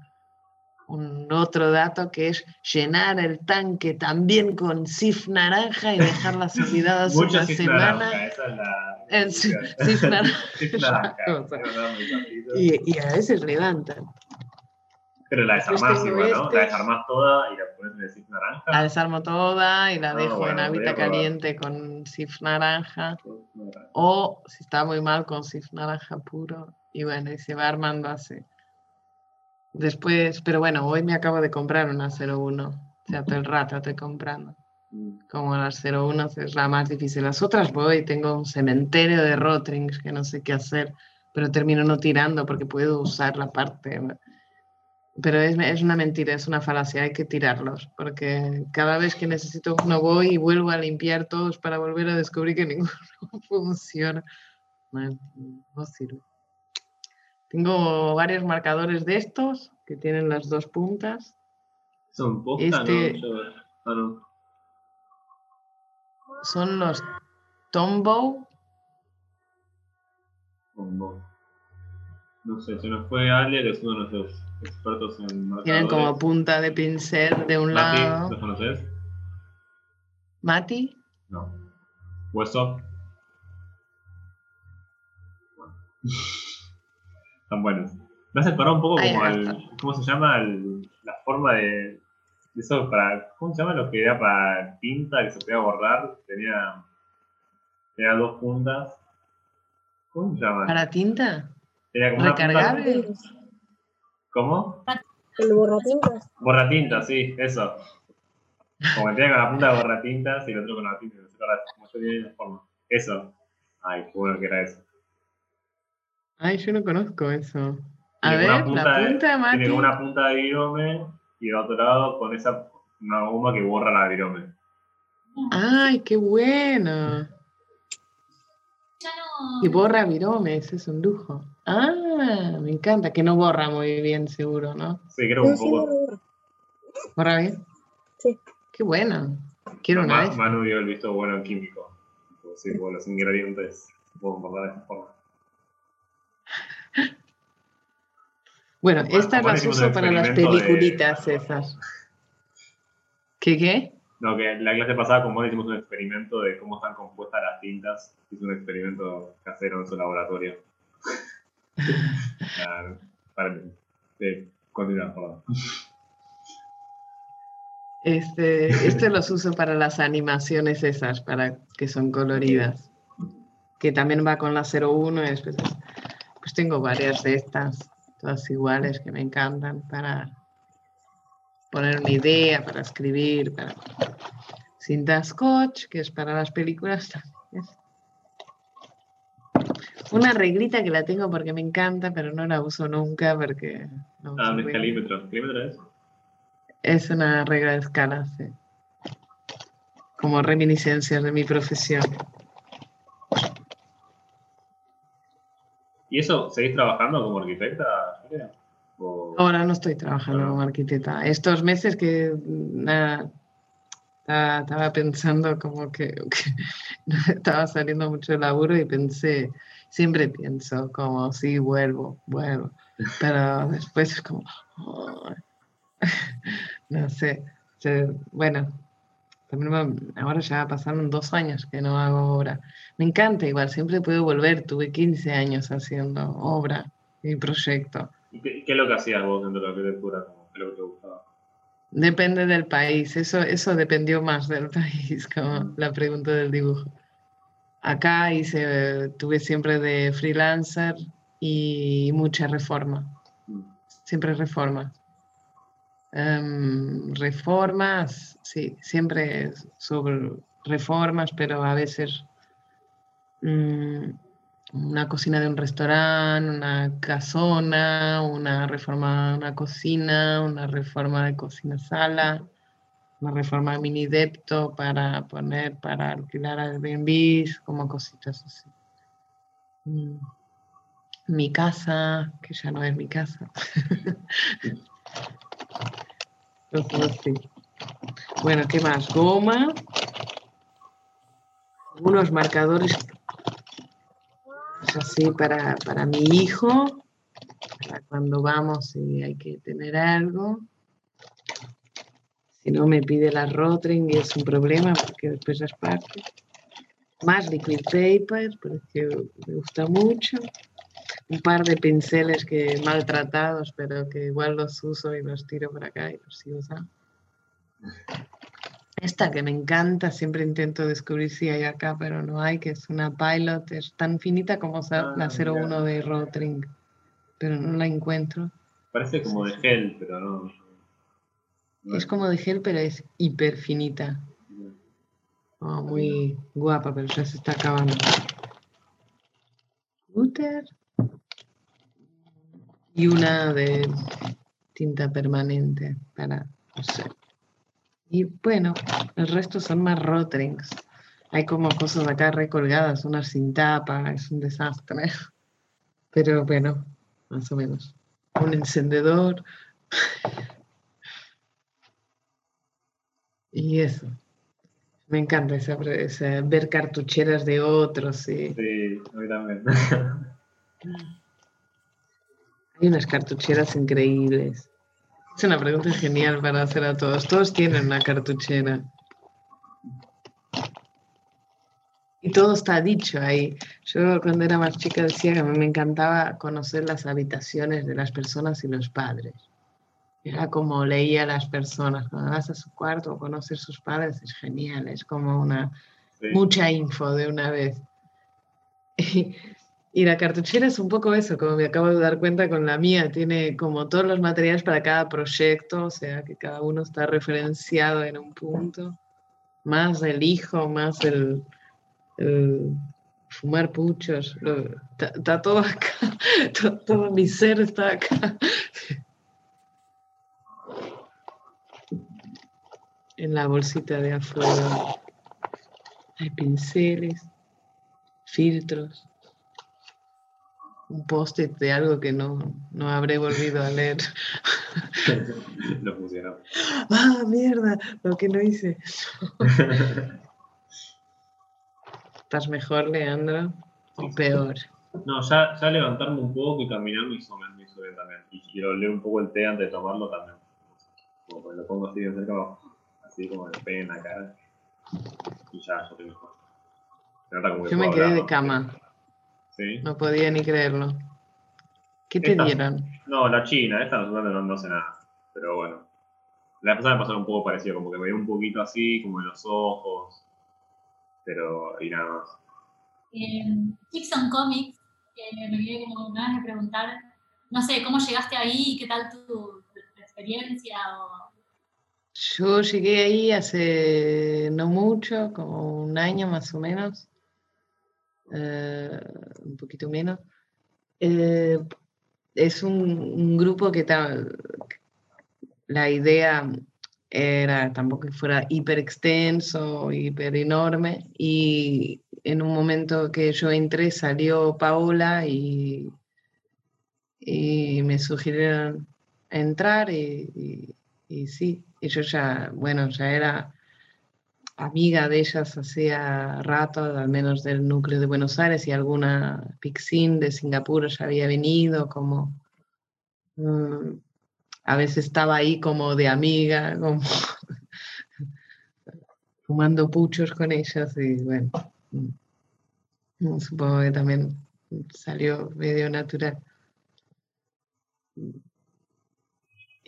un otro dato que es llenar el tanque también con sif naranja y dejarlas olvidadas una
Sif
semana.
naranja, esa es la.
En Sif naranja.
Naranja.
Y, y a veces levantan.
Pero la desarmás igual, ¿no?
este.
La desarmás toda y la pones en el naranja.
La desarmo toda y la
Ah,
dejo
bueno,
en
voy a
hábitat
probar.
caliente con sif naranja. O si está muy mal con sif naranja puro. Y bueno, y se va armando así. Después, pero bueno, hoy me acabo de comprar una 01. O sea, todo el rato estoy comprando. Como las 01 es la más difícil. Las otras voy, tengo un cementerio de rotrings que no sé qué hacer, pero termino no tirando porque puedo usar la parte. Pero es, es una mentira, es una falacia, hay que tirarlos, porque cada vez que necesito uno voy y vuelvo a limpiar todos para volver a descubrir que ninguno funciona. No, no sirve. Tengo varios marcadores de estos que tienen las dos puntas.
Son posta,
Este-
¿no? Yo- no.
Son los Tombow.
Como- No sé, se nos fue Ale, que es uno de nuestros expertos en marcadores.
Tienen como punta de pincel de un
Mati,
lado.
¿los conoces?
Mati.
No. Hueso. Bueno. Están buenos. Me hace parar un poco
Ahí
como al. ¿Cómo se llama? El- la forma de. Eso para. ¿Cómo se llama lo que era para tinta que se podía borrar? Tenía. Tenía dos puntas. ¿Cómo se llama?
¿Para tinta?
Tenía como una punta-
¿Recargable?
¿Cómo?
El borratintas.
Borratinta, sí, eso. Como que tenía con la punta de borratintas y el otro con la tinta. No sé ahora cómo yo tenía la forma. Eso. Ay, qué bueno que era eso.
Ay, yo no conozco eso. A
Tiene
ver,
de-
punta, Mati.
Tiene una punta de virome y otro lado con esa una goma que borra la virome.
Ay, qué bueno. Y borra viromes, es un lujo. Ah, me encanta. Que no borra muy bien, seguro, ¿no?
Sí, creo un
no,
poco.
no.
¿Borra bien?
Sí.
Qué bueno. Quiero una vez.
Manu dio el visto bueno en químico. Sí, como los ingredientes se pueden borrar de esa forma.
Bueno,
Bueno,
estas las uso para las
experimento de-
peliculitas esas. ¿Qué qué?
No, que la clase pasada con Manu hicimos un experimento de cómo están compuestas las tintas. Hizo un experimento casero en su laboratorio. Claro, para, sí, continuar, perdón.
Este, este los uso para las animaciones esas, para que son coloridas. Que también va con la 01 y después. Pues tengo varias de estas, todas iguales que me encantan para poner una idea, para escribir, para cinta scotch, que es para las películas también. Una reglita que la tengo porque me encanta, pero no la uso nunca porque no
Ah,
bien.
escalímetro. ¿Escalímetro es?
Es una regla de escala, sí. Como reminiscencias de mi profesión.
¿Y eso seguís trabajando como arquitecta, Julia? O-
Ahora no estoy trabajando como arquitecta. Estos meses que nada, estaba, pensando como que, que estaba saliendo mucho laburo y pensé, siempre pienso como, sí, vuelvo, vuelvo. Pero después es como, no sé. bueno, ahora ya pasaron dos años que no hago obra. Me encanta igual, siempre puedo volver. Tuve 15 años haciendo obra y proyecto.
¿Y ¿Qué, qué es lo que hacías vos dentro de la arquitectura? Como, ¿Qué es lo que te gustaba?
Depende del país, eso, eso dependió más del país, como la pregunta del dibujo. Acá hice, tuve siempre de freelancer y mucha reforma,
Mm.
siempre reforma. Em, reformas, sí, siempre sobre reformas, pero a veces mm, una cocina de un restaurante, una casona, una reforma de una cocina, una reforma de cocina-sala, una reforma mini depto para poner, para alquilar Airbnb, como cositas así. Mm. Mi casa, que ya no es mi casa. Así. Bueno, ¿qué más? Goma. Unos marcadores así para, para mi hijo, para cuando vamos y hay que tener algo. Si no me pide la Rotring es un problema porque después las parte. Más liquid paper, porque me gusta mucho. Un par de pinceles que maltratados, pero que igual los uso y los tiro por acá y los sigo usando. Esta que me encanta, siempre intento descubrir si hay acá, pero no hay, que es una pilot, es tan finita como sa- la
Ah,
01 de Rotring, pero no la encuentro.
Parece como de gel, pero no. no
Es como de gel, pero es hiper finita. Oh, muy guapa, pero ya se está acabando. Glitter. Y una de tinta permanente para, no sé. Y bueno, el resto son más rotrings. Hay como cosas acá recolgadas, unas sin tapa, es un desastre. Pero bueno, más o menos. Un encendedor. Y eso. Me encanta esa, esa- ver cartucheras de otros. Y
Sí, a mí también.
hay unas cartucheras increíbles. Es una pregunta genial para hacer a todos. Todos tienen una cartuchera. Y todo está dicho ahí. Yo cuando era más chica decía que a mí me encantaba conocer las habitaciones de las personas y los padres. Era como leía a las personas. Cuando vas a su cuarto o conocer sus padres es genial. Es como una,
Sí.
mucha info de una vez. Y, y la cartuchera es un poco eso, como me acabo de dar cuenta con la mía, tiene como todos los materiales para cada proyecto, o sea que cada uno está referenciado en un punto, más el hijo, más el, fumar puchos, está, todo acá, to- todo, mi ser está acá. En la bolsita de afuera. Hay pinceles filtros, un post-it de algo que no, no habré volvido a leer.
no funcionó.
¡Ah, mierda! Lo que no hice. ¿Estás mejor, Leandro? ¿O peor?
No, ya, ya levantarme un poco y caminar me hizo, me hizo bien también. Y quiero leer un poco el té antes de tomarlo también. Como lo pongo así de cerca, así como me pegue en la cara. Y ya, ya estoy mejor. Nota como que
Yo me quedé
hablar,
de cama,
Sí.
no podía ni creerlo. ¿Qué te
Esta-
dieron?
No, la China, esta no, no, no sé nada. Pero bueno. La pasada me pasó un poco parecido, como que me dio un poquito así, como en los ojos. Pero, y nada más.
Eh, Dixon Comics, que me quedé como ganas de preguntar, no sé, ¿cómo llegaste ahí? ¿Qué tal tu, tu experiencia? O,
Yo llegué ahí hace no mucho, como un año más o menos, eh, un poquito menos. Eh, es un, grupo que ta- la idea era tampoco que fuera hiper extenso, hiper enorme, y en un momento que yo entré salió Paola y, y me sugirieron entrar y, y- y sí, y yo ya, bueno, ya era amiga de ellas hacía rato, al menos del núcleo de Buenos Aires y alguna Pixin de Singapur ya había venido, como mm, a veces estaba ahí como de amiga, como fumando puchos con ellas y bueno, mm, supongo que también salió medio natural.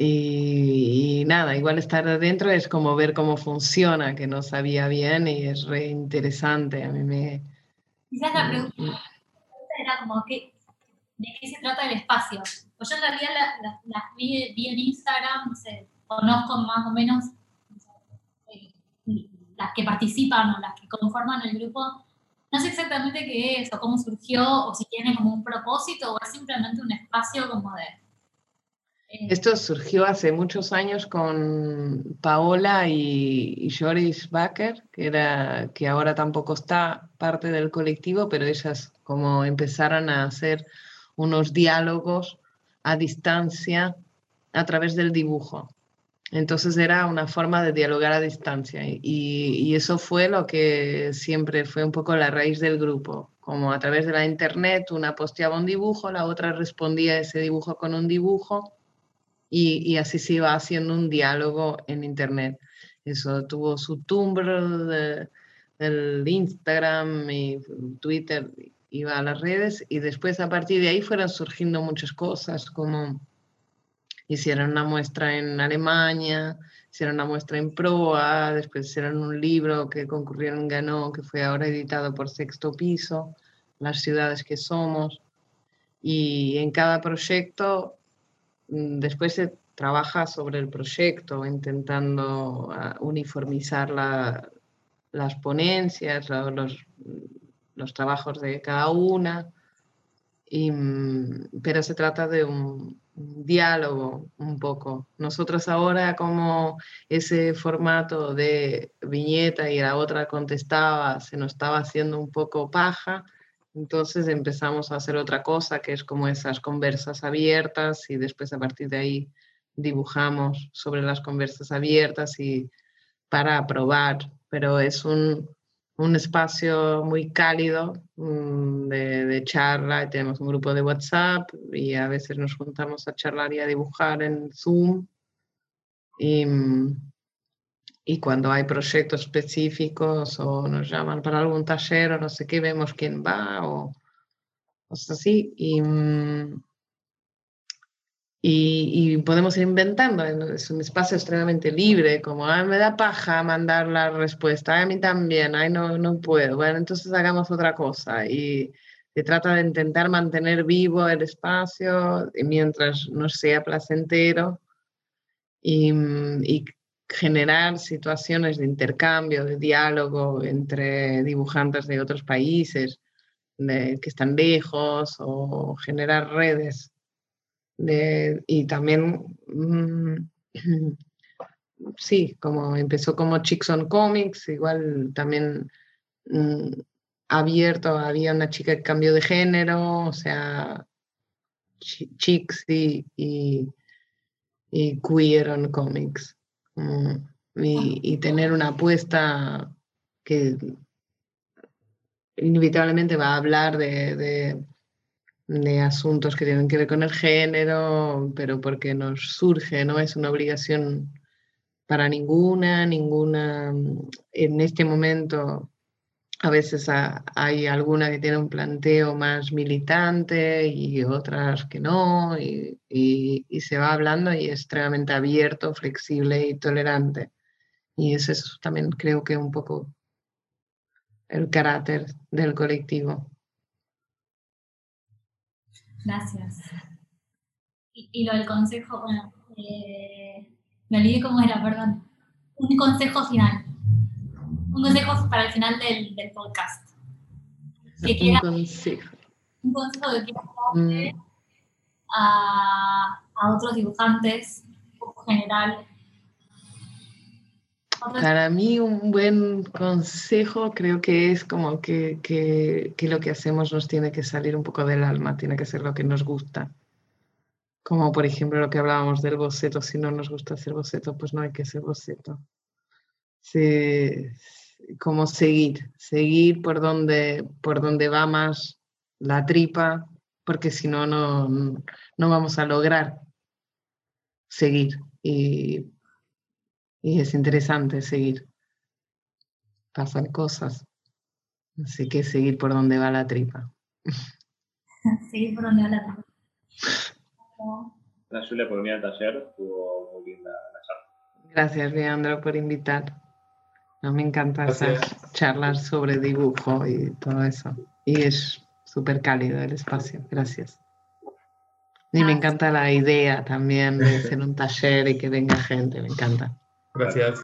Y, y nada, igual estar adentro es como ver cómo funciona, que no sabía bien y es re interesante. A mí me...
quizás la pregunta era como, ¿qué, ¿de qué se trata el espacio? Pues yo en realidad la- la- las vi, vi en Instagram, no sé, conozco más o menos eh, las que participan o las que conforman el grupo. No sé exactamente qué es o cómo surgió o si tiene como un propósito o es simplemente un espacio como de... eh,
Esto surgió hace muchos años con Paola y, Joris Baker, que, era, que ahora tampoco está parte del colectivo, pero ellas como empezaron a hacer unos diálogos a distancia a través del dibujo. Entonces era una forma de dialogar a distancia y, y eso fue lo que siempre fue un poco la raíz del grupo. Como a través de la internet una posteaba un dibujo, la otra respondía a ese dibujo con un dibujo y, así se iba haciendo un diálogo en internet. Eso tuvo su Tumblr, de- Instagram y Twitter iba a las redes y después a partir de ahí fueron surgiendo muchas cosas, como hicieron una muestra en Alemania, hicieron una muestra en proa, después hicieron un libro que concurrieron, ganó, que fue ahora editado por Sexto Piso, Las ciudades que somos. Y en cada proyecto, después se trabaja sobre el proyecto, intentando ah, uniformizar las ponencias, los, trabajos de cada una, mm, pero se trata de un, diálogo un poco. Nosotros ahora como ese formato de viñeta y la otra contestaba se nos estaba haciendo un poco paja, entonces empezamos a hacer otra cosa que es como esas conversas abiertas y después a partir de ahí dibujamos sobre las conversas abiertas y para probar, pero es un, un espacio muy cálido mm, de, charla y tenemos un grupo de WhatsApp y a veces nos juntamos a charlar y a dibujar en Zoom. Y, mm, y cuando hay proyectos específicos o nos llaman para algún taller o no sé qué, vemos quién va o cosas así. Y, mm, y, podemos ir inventando. Es un espacio extremadamente libre, como, ah, me da paja mandar la respuesta, a mí también, ay, no, no puedo. Bueno, entonces hagamos otra cosa. Y se trata de intentar mantener vivo el espacio mientras no sea placentero y, y generar situaciones de intercambio, de diálogo entre dibujantes de otros países de, que están lejos o generar redes y también, mm, sí, como empezó como Chicks on Comics, igual también mm, abierto, había una chica que cambió de género, o sea, Chicks y, y, Queer on Comics. Y, tener una apuesta que inevitablemente va a hablar de de asuntos que tienen que ver con el género, pero porque nos surge, no es una obligación para ninguna, ninguna, en este momento a veces hay alguna que tiene un planteo más militante y otras que no, y, se va hablando y es extremadamente abierto, flexible y tolerante. Y ese es también creo que un poco el carácter del colectivo.
Gracias. Y, lo del consejo, bueno, eh, me olvidé cómo era, perdón. Un consejo final. Un consejo para el final del, del podcast.
un consejo.
Un consejo que quieras darle mm. a, a otros dibujantes, en general,
para mí un buen consejo creo que es como que, que, que, lo que hacemos nos tiene que salir un poco del alma, tiene que ser lo que nos gusta. Como por ejemplo lo que hablábamos del boceto, si no nos gusta hacer boceto, pues no hay que hacer boceto. Sí, como seguir, seguir por donde, por donde va más la tripa, porque si no, no vamos a lograr seguir. Y y es interesante seguir. Pasan cosas. Así que seguir por donde va la tripa.
seguir por donde va la tripa.
La Julia por venir al taller, estuvo muy linda la charla.
Gracias, Leandro, por invitar. No, me encanta hacer charlas sobre dibujo y todo eso. Y es súper cálido el espacio. Gracias. Y me encanta la idea también de hacer un taller y que venga gente, me encanta.
Gracias.